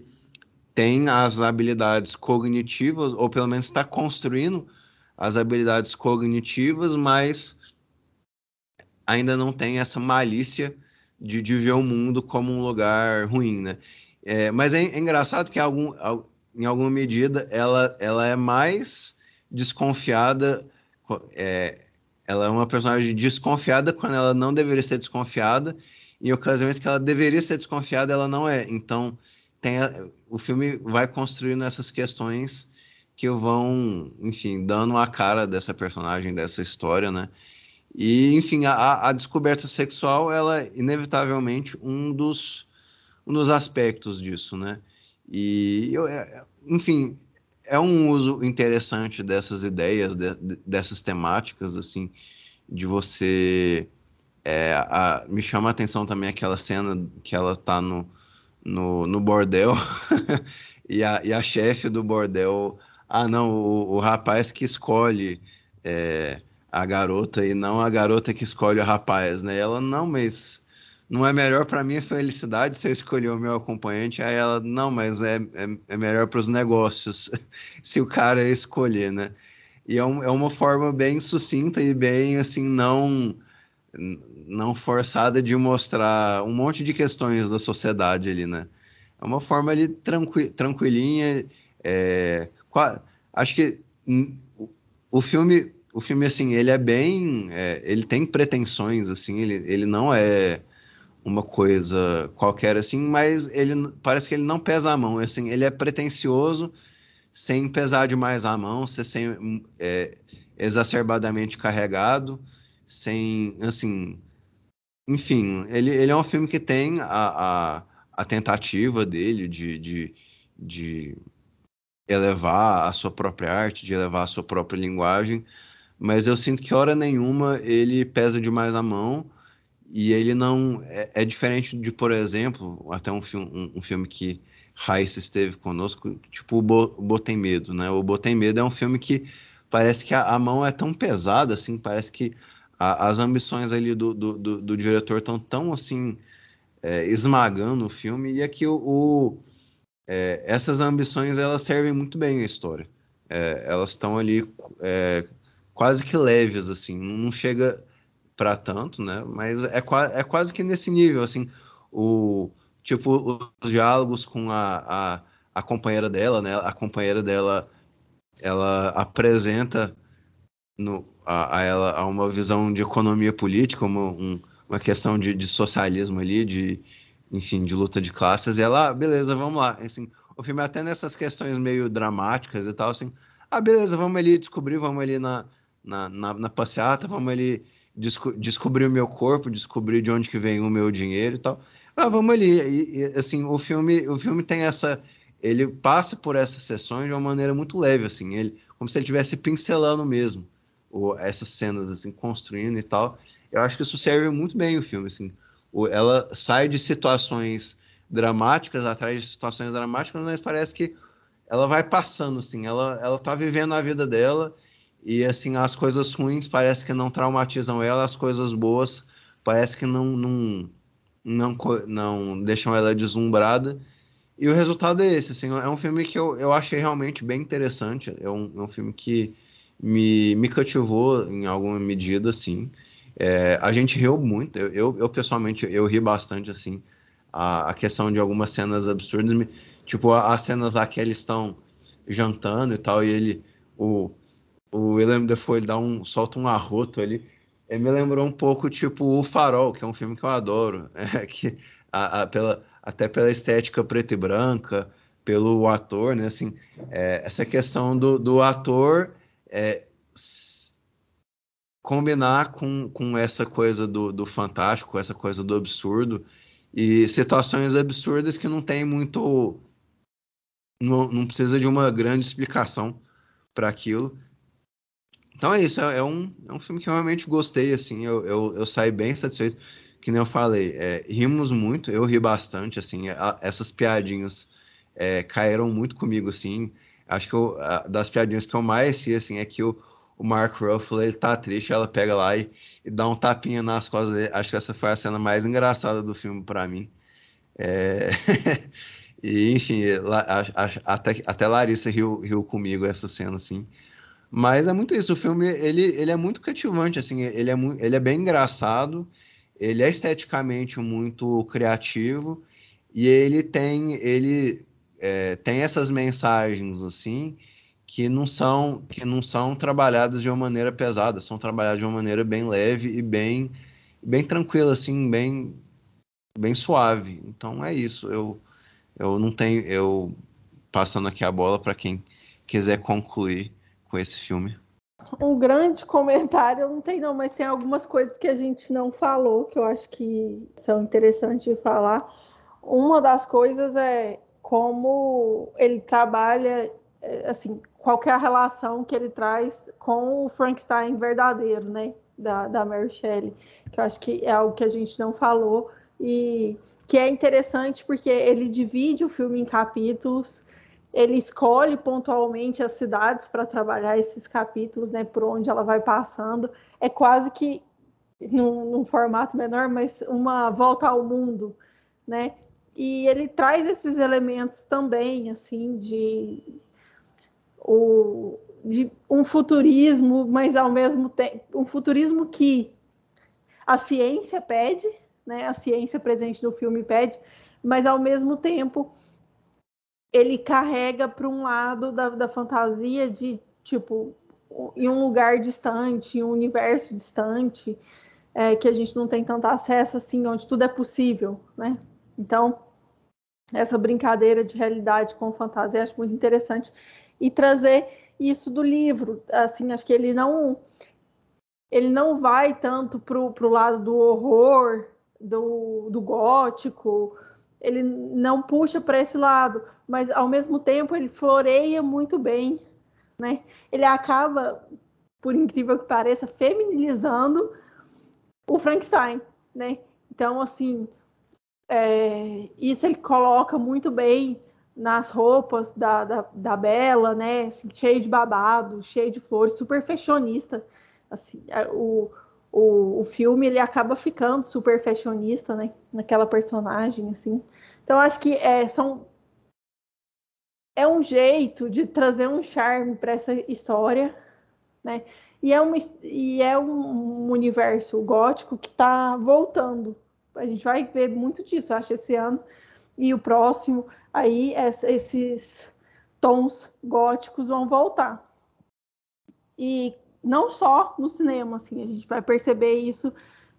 tem as habilidades cognitivas, ou pelo menos está construindo as habilidades cognitivas, mas ainda não tem essa malícia de, de ver o mundo como um lugar ruim, né? É, mas é, é engraçado que algum, em alguma medida ela, ela é mais desconfiada. É, ela é uma personagem desconfiada quando ela não deveria ser desconfiada. Em ocasiões que ela deveria ser desconfiada, ela não é. Então, tem a, o filme vai construindo essas questões que vão, enfim, dando a cara dessa personagem, dessa história, né? E, enfim, a, a descoberta sexual, ela é inevitavelmente um dos, um dos aspectos disso, né? E, eu, é, enfim, é um uso interessante dessas ideias, de, dessas temáticas, assim, de você. É, a, me chama a atenção também aquela cena que ela tá no, no, no bordel e a, e a chefe do bordel. Ah, não, o, o rapaz que escolhe é, a garota e não a garota que escolhe o rapaz, né? Ela, não, mas não é melhor para minha felicidade se eu escolher o meu acompanhante? Aí ela, não, mas é, é, é melhor para os negócios se o cara escolher, né? E é, um, é uma forma bem sucinta e bem, assim, não não forçada de mostrar um monte de questões da sociedade ali, né? É uma forma ali tranqui, tranquilinha. É, acho que o filme, o filme assim, ele é bem, é, ele tem pretensões, assim, ele, ele não é uma coisa qualquer assim, mas ele parece que ele não pesa a mão, assim, ele é pretencioso sem pesar demais a mão, sem, é, exacerbadamente carregado, sem, assim, enfim, ele, ele é um filme que tem a, a, a tentativa dele de, de, de elevar a sua própria arte, de elevar a sua própria linguagem, mas eu sinto que hora nenhuma ele pesa demais a mão e ele não é, é diferente de, por exemplo, até um filme, um, um filme que Raíssa esteve conosco, tipo o, Bo, Botem Medo, né? O Botem Medo é um filme que parece que a, a mão é tão pesada, assim, parece que a, as ambições ali do, do, do, do diretor estão tão, assim, é, esmagando o filme, e aqui o, o é, essas ambições, elas servem muito bem à história. É, elas estão ali é, quase que leves, assim, não chega para tanto, né? Mas é, é quase que nesse nível, assim, o tipo os diálogos com a, a, a companheira dela, né? A companheira dela, ela apresenta no, a, a ela a uma visão de economia política, uma, um, uma questão de, de, socialismo ali, de enfim, de luta de classes. E ela, ah, beleza, vamos lá. Assim, o filme até nessas questões meio dramáticas e tal, assim, ah, beleza, vamos ali descobrir, vamos ali na, na, na, na passeata, vamos ali desco descobrir o meu corpo, descobrir de onde que vem o meu dinheiro e tal. Ah, vamos ali. E, e, assim, o filme, o filme tem essa, ele passa por essas sessões de uma maneira muito leve, assim, ele, como se ele estivesse pincelando mesmo o, essas cenas, assim, construindo e tal. Eu acho que isso serve muito bem o filme, assim. O, ela sai de situações dramáticas atrás de situações dramáticas, mas parece que ela vai passando, assim, ela, ela tá vivendo a vida dela e assim, as coisas ruins parece que não traumatizam ela, as coisas boas parece que não, não, não, não deixam ela deslumbrada. E o resultado é esse, assim, é um filme que eu, eu achei realmente bem interessante, é um, é um filme que me, me cativou em alguma medida, assim. É, a gente riu muito, eu, eu, eu, pessoalmente, eu ri bastante, assim, a, a questão de algumas cenas absurdas, tipo, as cenas lá que eles estão jantando e tal, e ele, o, o Willem Dafoe ele dá um, solta um arroto ali. Ele me lembrou um pouco, tipo, O Farol, que é um filme que eu adoro. É, que, a, a, pela, até pela estética preta e branca, pelo ator, né? Assim, é, essa questão do, do ator é, combinar com, com essa coisa do, do fantástico, essa coisa do absurdo, e situações absurdas que não tem muito. Não, não precisa de uma grande explicação para aquilo. Então é isso, é, é, um, é um filme que eu realmente gostei, assim, eu, eu, eu saí bem satisfeito, que nem eu falei, é, rimos muito, eu ri bastante, assim, a, essas piadinhas é, caíram muito comigo, assim, acho que eu, a, das piadinhas que eu mais sei, assim, é que o, o Mark Ruffalo, ele tá triste, ela pega lá e, e, dá um tapinha nas costas dele, acho que essa foi a cena mais engraçada do filme para mim, é... e enfim, a, até, até Larissa riu, riu comigo essa cena, assim, mas é muito isso, o filme ele, ele é muito cativante, assim, ele é, ele é bem engraçado, ele é esteticamente muito criativo e ele tem ele é, tem essas mensagens assim que não são que não são trabalhadas de uma maneira pesada, são trabalhadas de uma maneira bem leve e bem bem tranquila assim, bem bem suave. Então é isso. Eu eu não tenho eu passando aqui a bola para quem quiser concluir com esse filme? Um grande comentário, não tem não, mas tem algumas coisas que a gente não falou que eu acho que são interessantes de falar. Uma das coisas é como ele trabalha, é, assim, qual é relação que ele traz com o Frankenstein verdadeiro, né, da, da Mary Shelley, que eu acho que é algo que a gente não falou e que é interessante porque ele divide o filme em capítulos ele escolhe pontualmente as cidades para trabalhar esses capítulos, né, por onde ela vai passando. É quase que num, num, formato menor, mas uma volta ao mundo, né? E ele traz esses elementos também, assim, de, o, de um futurismo, mas ao mesmo tempo um futurismo que a ciência pede, né? A ciência presente no filme pede, mas ao mesmo tempo ele carrega para um lado da, da fantasia de tipo em um lugar distante, em um universo distante, é, que a gente não tem tanto acesso assim, onde tudo é possível, né? Então, essa brincadeira de realidade com fantasia, acho muito interessante e trazer isso do livro, assim, acho que ele não ele não vai tanto para o lado do horror, do, do gótico, ele não puxa para esse lado, mas ao mesmo tempo ele floreia muito bem, né? Ele acaba, por incrível que pareça, feminilizando o Frankenstein, né? Então, assim, é, isso ele coloca muito bem nas roupas da, da, da Bela, né? Assim, cheio de babado, cheio de flores, super fashionista. Assim, o, o, o filme ele acaba ficando super fashionista, né? Naquela personagem, assim. Então, acho que é, são é um jeito de trazer um charme para essa história, né? E é, uma, e é um universo gótico que está voltando. A gente vai ver muito disso, acho, esse ano e o próximo. Aí esses tons góticos vão voltar. E não só no cinema, assim, a gente vai perceber isso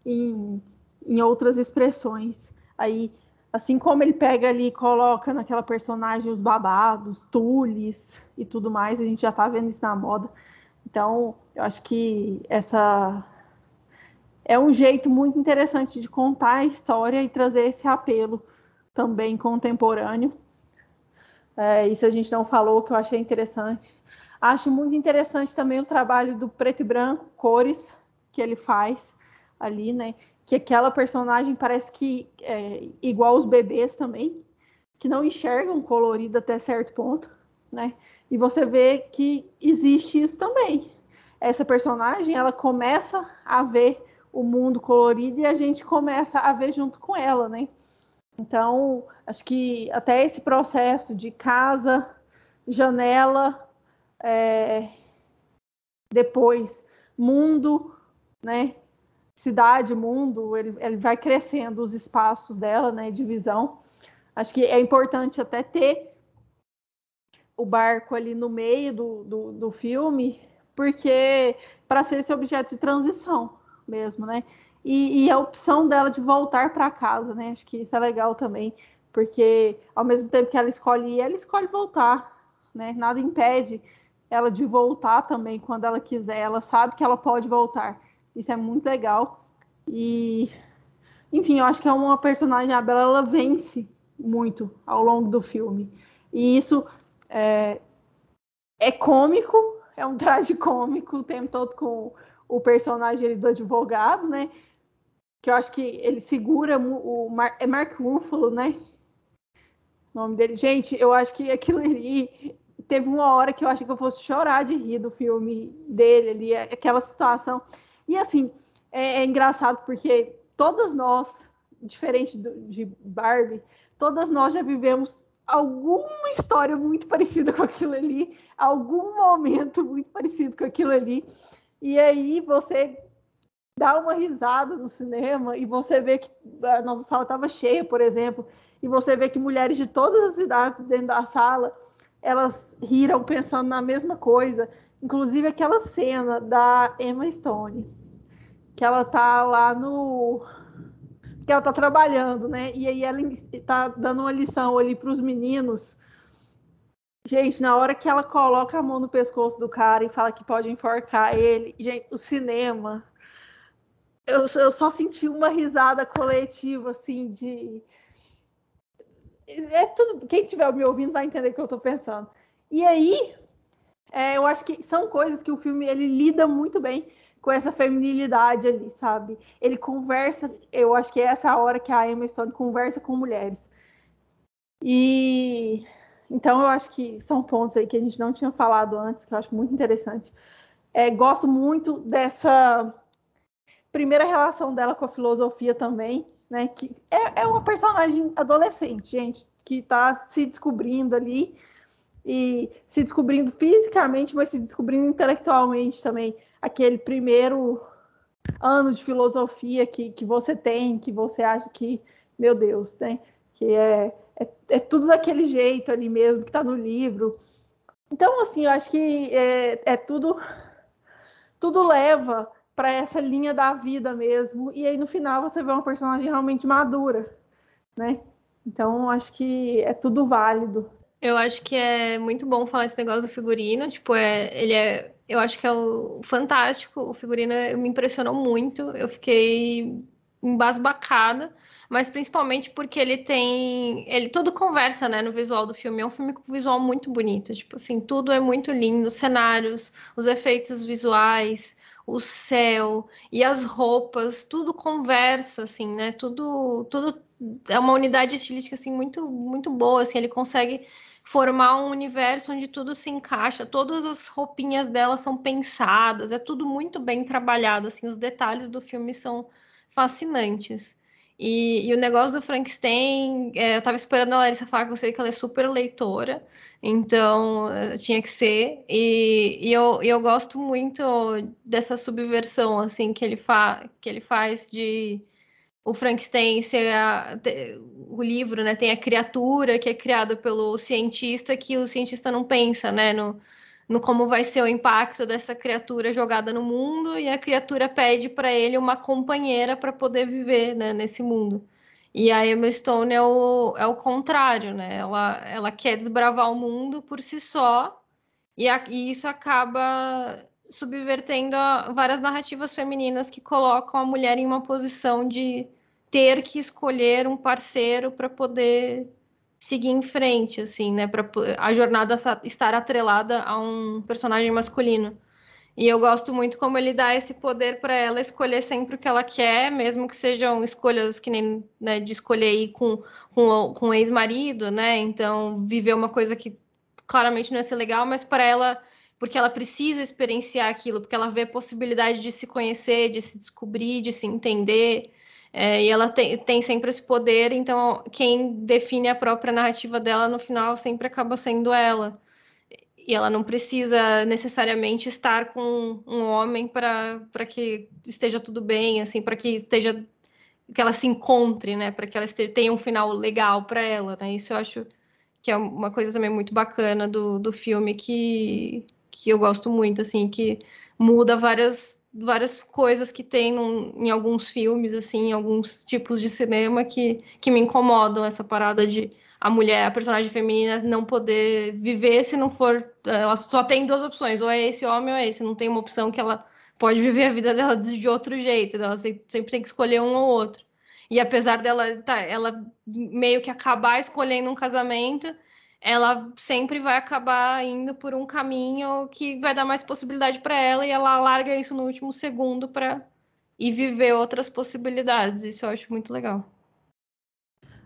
em, em outras expressões. Aí Assim como ele pega ali e coloca naquela personagem os babados, tules e tudo mais, a gente já tá vendo isso na moda. Então, eu acho que essa é um jeito muito interessante de contar a história e trazer esse apelo também contemporâneo. É, isso a gente não falou, que eu achei interessante. Acho muito interessante também o trabalho do preto e branco, cores que ele faz ali, né? que aquela personagem parece que é igual os bebês também, que não enxergam colorido até certo ponto, né? E você vê que existe isso também. Essa personagem, ela começa a ver o mundo colorido e a gente começa a ver junto com ela, né? Então, acho que até esse processo de casa, janela, é, depois mundo, né? cidade, mundo, ele, ele vai crescendo os espaços dela, né, de visão. Acho que é importante até ter o barco ali no meio do, do, do filme, porque para ser esse objeto de transição mesmo, né? E, e a opção dela de voltar para casa, né? Acho que isso é legal também, porque ao mesmo tempo que ela escolhe ir, ela escolhe voltar, né? Nada impede ela de voltar também quando ela quiser. Ela sabe que ela pode voltar. Isso é muito legal. E, enfim, eu acho que é uma personagem, a Bela, ela vence muito ao longo do filme. E isso é, é cômico, é um traje cômico o tempo todo com o personagem do advogado, né? Que eu acho que ele segura o Mar é Mark Ruffalo, né? O nome dele. Gente, eu acho que aquilo ali teve uma hora que eu achei que eu fosse chorar de rir do filme dele ali, aquela situação. E assim, é, é engraçado porque todas nós, diferente do, de Barbie, todas nós já vivemos alguma história muito parecida com aquilo ali, algum momento muito parecido com aquilo ali. E aí você dá uma risada no cinema e você vê que a nossa sala estava cheia, por exemplo, e você vê que mulheres de todas as idades dentro da sala, elas riram pensando na mesma coisa. Inclusive aquela cena da Emma Stone, que ela tá lá no. que ela tá trabalhando, né? E aí ela tá dando uma lição ali para os meninos. Gente, na hora que ela coloca a mão no pescoço do cara e fala que pode enforcar ele, gente, o cinema. Eu, eu só senti uma risada coletiva, assim, de. É tudo. Quem estiver me ouvindo vai entender o que eu estou pensando. E aí, é, eu acho que são coisas que o filme ele lida muito bem com essa feminilidade ali, sabe? Ele conversa, eu acho que é essa hora que a Emma Stone conversa com mulheres. E então eu acho que são pontos aí que a gente não tinha falado antes, que eu acho muito interessante. É, gosto muito dessa primeira relação dela com a filosofia também, né? Que é, é uma personagem adolescente, gente, que está se descobrindo ali e se descobrindo fisicamente, mas se descobrindo intelectualmente também. Aquele primeiro ano de filosofia que, que você tem, que você acha que, meu Deus, né? que é, é, é tudo daquele jeito ali mesmo, que está no livro. Então, assim, eu acho que é, é tudo, tudo leva para essa linha da vida mesmo. E aí, no final, você vê uma personagem realmente madura, né? Então, acho que é tudo válido. Eu acho que é muito bom falar esse negócio do figurino. Tipo, é, ele é. Eu acho que é o fantástico. O figurino me impressionou muito. Eu fiquei embasbacada, mas principalmente porque ele tem. Ele tudo conversa, né, no visual do filme. É um filme com visual muito bonito. Tipo assim, tudo é muito lindo. Os cenários, os efeitos visuais, o céu e as roupas, tudo conversa, assim, né? Tudo, tudo é uma unidade estilística assim muito, muito boa. Assim, ele consegue formar um universo onde tudo se encaixa, todas as roupinhas dela são pensadas, é tudo muito bem trabalhado, assim, os detalhes do filme são fascinantes. E, e o negócio do Frankenstein, é, eu tava esperando a Larissa falar que eu sei que ela é super leitora, então eh, tinha que ser. E, e eu, eu gosto muito dessa subversão, assim, que ele, fa que ele faz de o Frankenstein ser a, o livro, né, tem a criatura que é criada pelo cientista que o cientista não pensa, né, no, no como vai ser o impacto dessa criatura jogada no mundo e a criatura pede para ele uma companheira para poder viver, né, nesse mundo. E a Emma Stone é o, é o contrário, né? Ela, ela quer desbravar o mundo por si só e, a, e isso acaba subvertendo a, várias narrativas femininas que colocam a mulher em uma posição de ter que escolher um parceiro para poder seguir em frente, assim, né? Para a jornada estar atrelada a um personagem masculino. E eu gosto muito como ele dá esse poder para ela escolher sempre o que ela quer, mesmo que sejam escolhas que nem né, de escolher ir com, com, com o ex-marido, né? Então, viver uma coisa que claramente não ia ser legal, mas para ela, porque ela precisa experienciar aquilo, porque ela vê a possibilidade de se conhecer, de se descobrir, de se entender. É, e ela tem, tem sempre esse poder, então quem define a própria narrativa dela no final sempre acaba sendo ela. E ela não precisa necessariamente estar com um homem para que esteja tudo bem, assim, para que esteja que ela se encontre, né, para que ela esteja, tenha um final legal para ela, né? Isso eu acho que é uma coisa também muito bacana do, do filme que, que eu gosto muito, assim, que muda várias várias coisas que tem num, em alguns filmes, assim, em alguns tipos de cinema que, que me incomodam, essa parada de a mulher, a personagem feminina, não poder viver se não for. Ela só tem duas opções, ou é esse homem ou é esse, não tem uma opção que ela pode viver a vida dela de outro jeito, ela sempre tem que escolher um ou outro. E apesar dela tá, ela meio que acabar escolhendo um casamento, ela sempre vai acabar indo por um caminho que vai dar mais possibilidade para ela e ela larga isso no último segundo para ir viver outras possibilidades. Isso eu acho muito legal.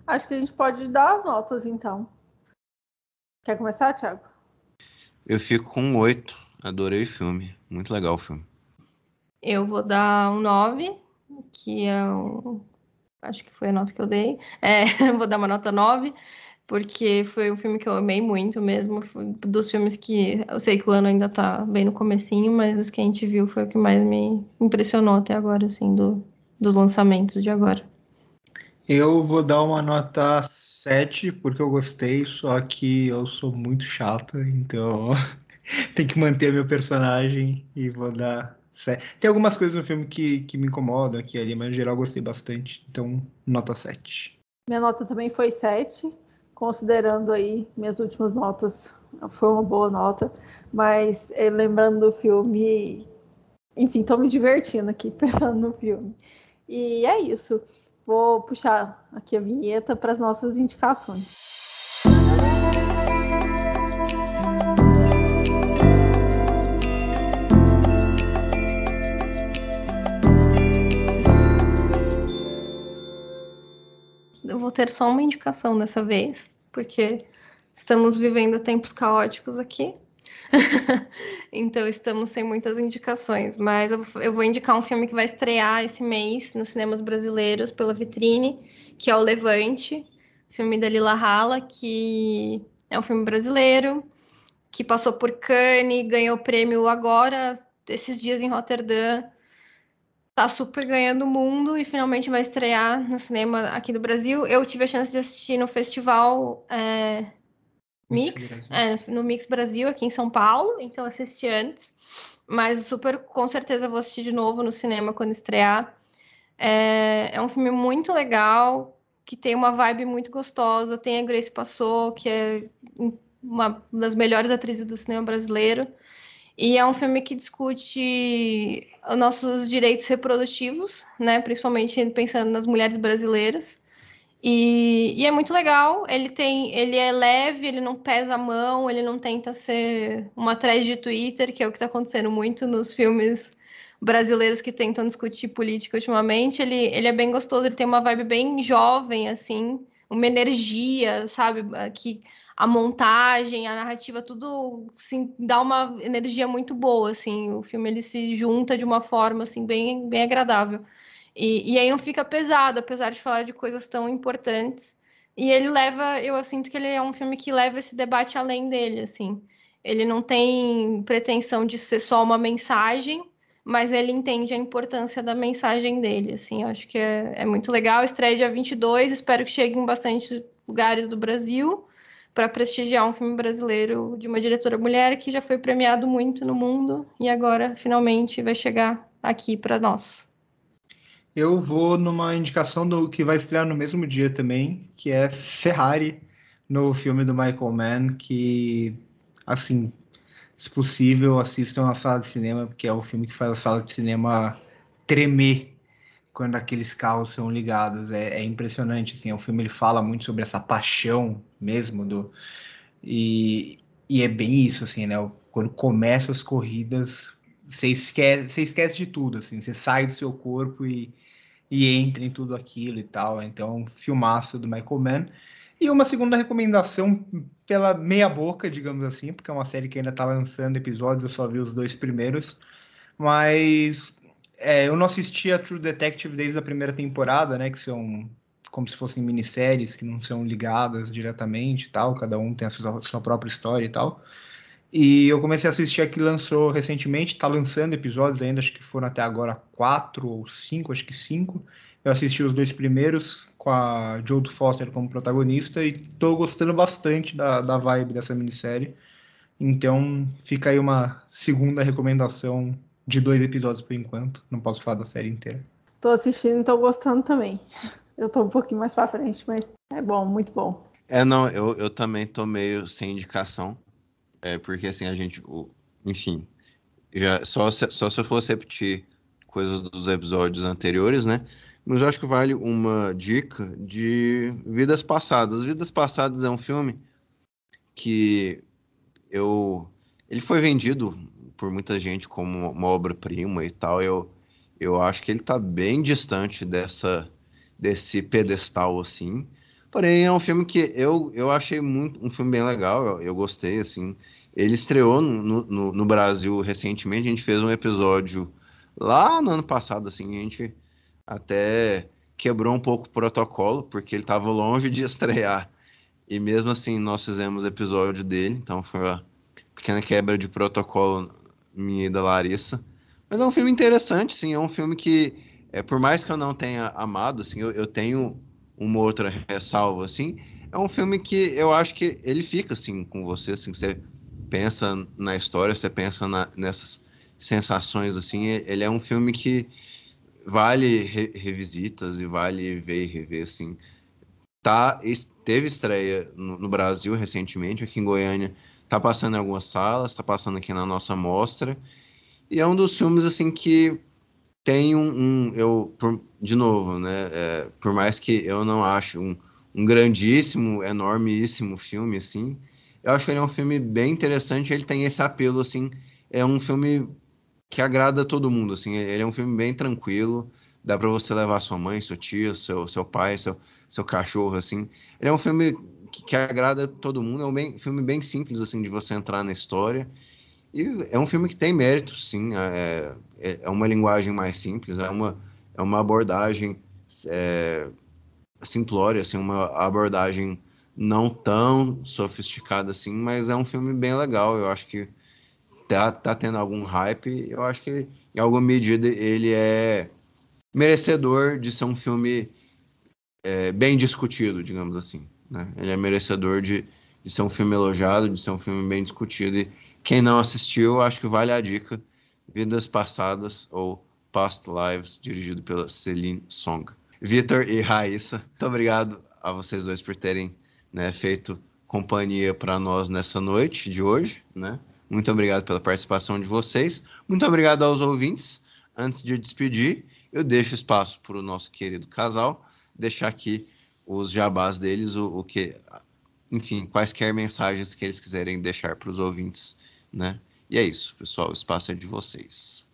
Acho que a gente pode dar as notas então. Quer começar, Thiago? Eu fico com um 8. Adorei o filme. Muito legal o filme. Eu vou dar um 9, que é o... Acho que foi a nota que eu dei. É, vou dar uma nota 9 porque foi um filme que eu amei muito mesmo, dos filmes que eu sei que o ano ainda tá bem no comecinho, mas os que a gente viu foi o que mais me impressionou até agora, assim, do, dos lançamentos de agora. Eu vou dar uma nota 7, porque eu gostei, só que eu sou muito chata, então tem que manter meu personagem e vou dar 7. Tem algumas coisas no filme que, que me incomodam aqui ali, mas no geral gostei bastante, então nota 7. Minha nota também foi 7 considerando aí minhas últimas notas, foi uma boa nota, mas eh, lembrando do filme, enfim, estou me divertindo aqui pensando no filme. E é isso. Vou puxar aqui a vinheta para as nossas indicações. Vou ter só uma indicação dessa vez, porque estamos vivendo tempos caóticos aqui. então estamos sem muitas indicações, mas eu, vou indicar um filme que vai estrear esse mês nos cinemas brasileiros pela Vitrine, que é o Levante, filme da Lila Hala, que é um filme brasileiro, que passou por Cannes, ganhou prêmio agora, esses dias em Roterdã, tá super ganhando o mundo e finalmente vai estrear no cinema aqui do Brasil. Eu tive a chance de assistir no festival é, Mix, é, no Mix Brasil, aqui em São Paulo, então assisti antes. Mas super, com certeza, vou assistir de novo no cinema quando estrear. É, é um filme muito legal, que tem uma vibe muito gostosa. Tem a Grace Passou, que é uma das melhores atrizes do cinema brasileiro. E é um filme que discute os nossos direitos reprodutivos, né? Principalmente pensando nas mulheres brasileiras. E, e, é muito legal. Ele tem, ele é leve, ele não pesa a mão, ele não tenta ser uma thread de Twitter, que é o que está acontecendo muito nos filmes brasileiros que tentam discutir política ultimamente. Ele, ele é bem gostoso, ele tem uma vibe bem jovem, assim, uma energia, sabe? Que a montagem, a narrativa, tudo assim, dá uma energia muito boa, assim. O filme ele se junta de uma forma assim bem, bem agradável. E, e aí não fica pesado, apesar de falar de coisas tão importantes. E ele leva, eu sinto que ele é um filme que leva esse debate além dele, assim. Ele não tem pretensão de ser só uma mensagem, mas ele entende a importância da mensagem dele, assim. Eu acho que é, é muito legal. Estreia dia 22, espero que chegue em bastante lugares do Brasil para prestigiar um filme brasileiro de uma diretora mulher que já foi premiado muito no mundo e agora finalmente vai chegar aqui para nós. Eu vou numa indicação do que vai estrear no mesmo dia também, que é Ferrari, no filme do Michael Mann, que assim, se possível, assistam na sala de cinema, porque é o filme que faz a sala de cinema tremer quando aqueles carros são ligados. É, é impressionante, assim, o filme ele fala muito sobre essa paixão mesmo do e, e é bem isso, assim, né? Quando começa as corridas, você esquece, você esquece de tudo, assim, você sai do seu corpo e, e entra em tudo aquilo e tal. Então, filmaço do Michael Mann. E uma segunda recomendação pela meia boca, digamos assim, porque é uma série que ainda está lançando episódios, eu só vi os dois primeiros. Mas é, eu não assisti a True Detective desde a primeira temporada, né? Que são como se fossem minisséries que não são ligadas diretamente e tal, cada um tem a sua, a sua própria história e tal. E eu comecei a assistir a que lançou recentemente, tá lançando episódios ainda, acho que foram até agora quatro ou cinco, acho que cinco. Eu assisti os dois primeiros com a Jodie Foster como protagonista e tô gostando bastante da, da vibe dessa minissérie. Então fica aí uma segunda recomendação de dois episódios por enquanto. Não posso falar da série inteira. Tô assistindo e tô gostando também. Eu tô um pouquinho mais pra frente, mas é bom, muito bom. É, não, eu, eu também tô meio sem indicação. É, porque assim, a gente. O, enfim. Já, só, se, só se eu fosse repetir coisas dos episódios anteriores, né? Mas eu acho que vale uma dica de Vidas Passadas. Vidas Passadas é um filme que eu. Ele foi vendido por muita gente como uma obra-prima e tal. Eu, eu acho que ele está bem distante dessa, desse pedestal, assim. Porém, é um filme que eu, eu achei muito um filme bem legal, eu, eu gostei, assim. Ele estreou no, no, no, Brasil recentemente, a gente fez um episódio lá no ano passado, assim, a gente até quebrou um pouco o protocolo, porque ele estava longe de estrear. E mesmo assim, nós fizemos episódio dele, então foi uma pequena quebra de protocolo minha e da Larissa. Mas é um filme interessante, sim. É um filme que, é, por mais que eu não tenha amado, assim, eu, eu tenho uma outra ressalva, assim. É um filme que eu acho que ele fica, assim, com você, assim, você pensa na história, você pensa na, nessas sensações, assim. Ele é um filme que vale re, revisitas e vale ver e rever, assim. Tá, teve estreia no, no Brasil recentemente, aqui em Goiânia Tá passando em algumas salas, tá passando aqui na nossa mostra. E é um dos filmes, assim, que tem um... um eu, por, de novo, né? É, por mais que eu não ache um, um grandíssimo, enormíssimo filme, assim, eu acho que ele é um filme bem interessante. Ele tem esse apelo, assim, é um filme que agrada todo mundo, assim. Ele é um filme bem tranquilo, dá para você levar sua mãe, seu tio, seu, seu pai, seu, seu cachorro, assim. Ele é um filme que, que agrada todo mundo. É um bem, filme bem simples, assim, de você entrar na história. E é um filme que tem mérito, sim. É, é, é uma linguagem mais simples, é uma, é uma abordagem é, simplória, assim, uma abordagem não tão sofisticada assim, mas é um filme bem legal. Eu acho que tá, tá tendo algum hype. Eu acho que, em alguma medida, ele é merecedor de ser um filme é, bem discutido, digamos assim. Né? Ele é merecedor de, de ser um filme elogiado, de ser um filme bem discutido. E quem não assistiu, acho que vale a dica. Vidas Passadas ou Past Lives, dirigido pela Celine Song. Vitor e Raíssa, muito obrigado a vocês dois por terem né, feito companhia para nós nessa noite de hoje, né? Muito obrigado pela participação de vocês. Muito obrigado aos ouvintes. Antes de eu despedir, eu deixo espaço para o nosso querido casal deixar aqui os jabás deles, o, o que, enfim, quaisquer mensagens que eles quiserem deixar para os ouvintes, né? E é isso, pessoal. O espaço é de vocês.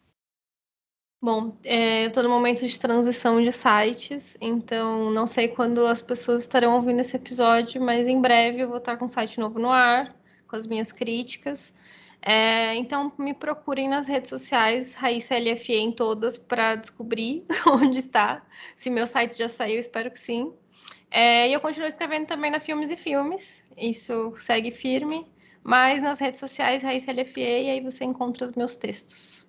Bom, é, eu estou no momento de transição de sites, então não sei quando as pessoas estarão ouvindo esse episódio, mas em breve eu vou estar com um site novo no ar, com as minhas críticas. É, então me procurem nas redes sociais, Raíssa LFE em todas, para descobrir onde está. Se meu site já saiu, espero que sim. É, e eu continuo escrevendo também na Filmes e Filmes, isso segue firme. Mas nas redes sociais, Raíssa LFE, e aí você encontra os meus textos.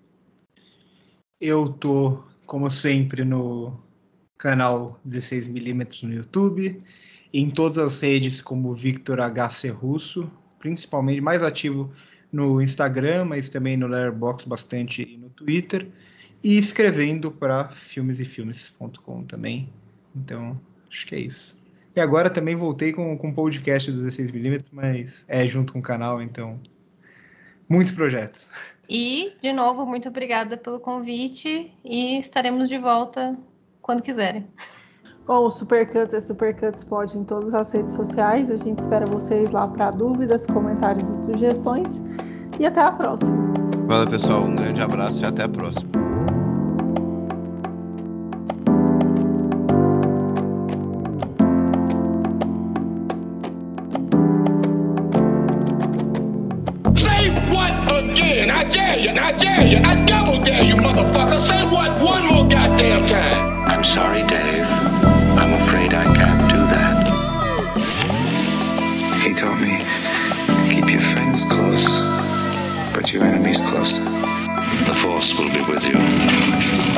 Eu tô, como sempre, no canal 16mm no YouTube, em todas as redes como Victor HC Russo, principalmente mais ativo no Instagram, mas também no Letterboxd bastante e no Twitter, e escrevendo para filmesefilmes.com também. Então, acho que é isso. E agora também voltei com o podcast do 16mm, mas é junto com o canal, então muitos projetos. E, de novo, muito obrigada pelo convite e estaremos de volta quando quiserem. Bom, o Supercuts é Supercuts pode em todas as redes sociais. A gente espera vocês lá para dúvidas, comentários e sugestões. E até a próxima. Valeu, pessoal. Um grande abraço e até a próxima. you. I double dare you, motherfucker. Say what one more goddamn time. I'm sorry, Dave. I'm afraid I can't do that. He taught me keep your friends close, but your enemies closer. The force will be with you.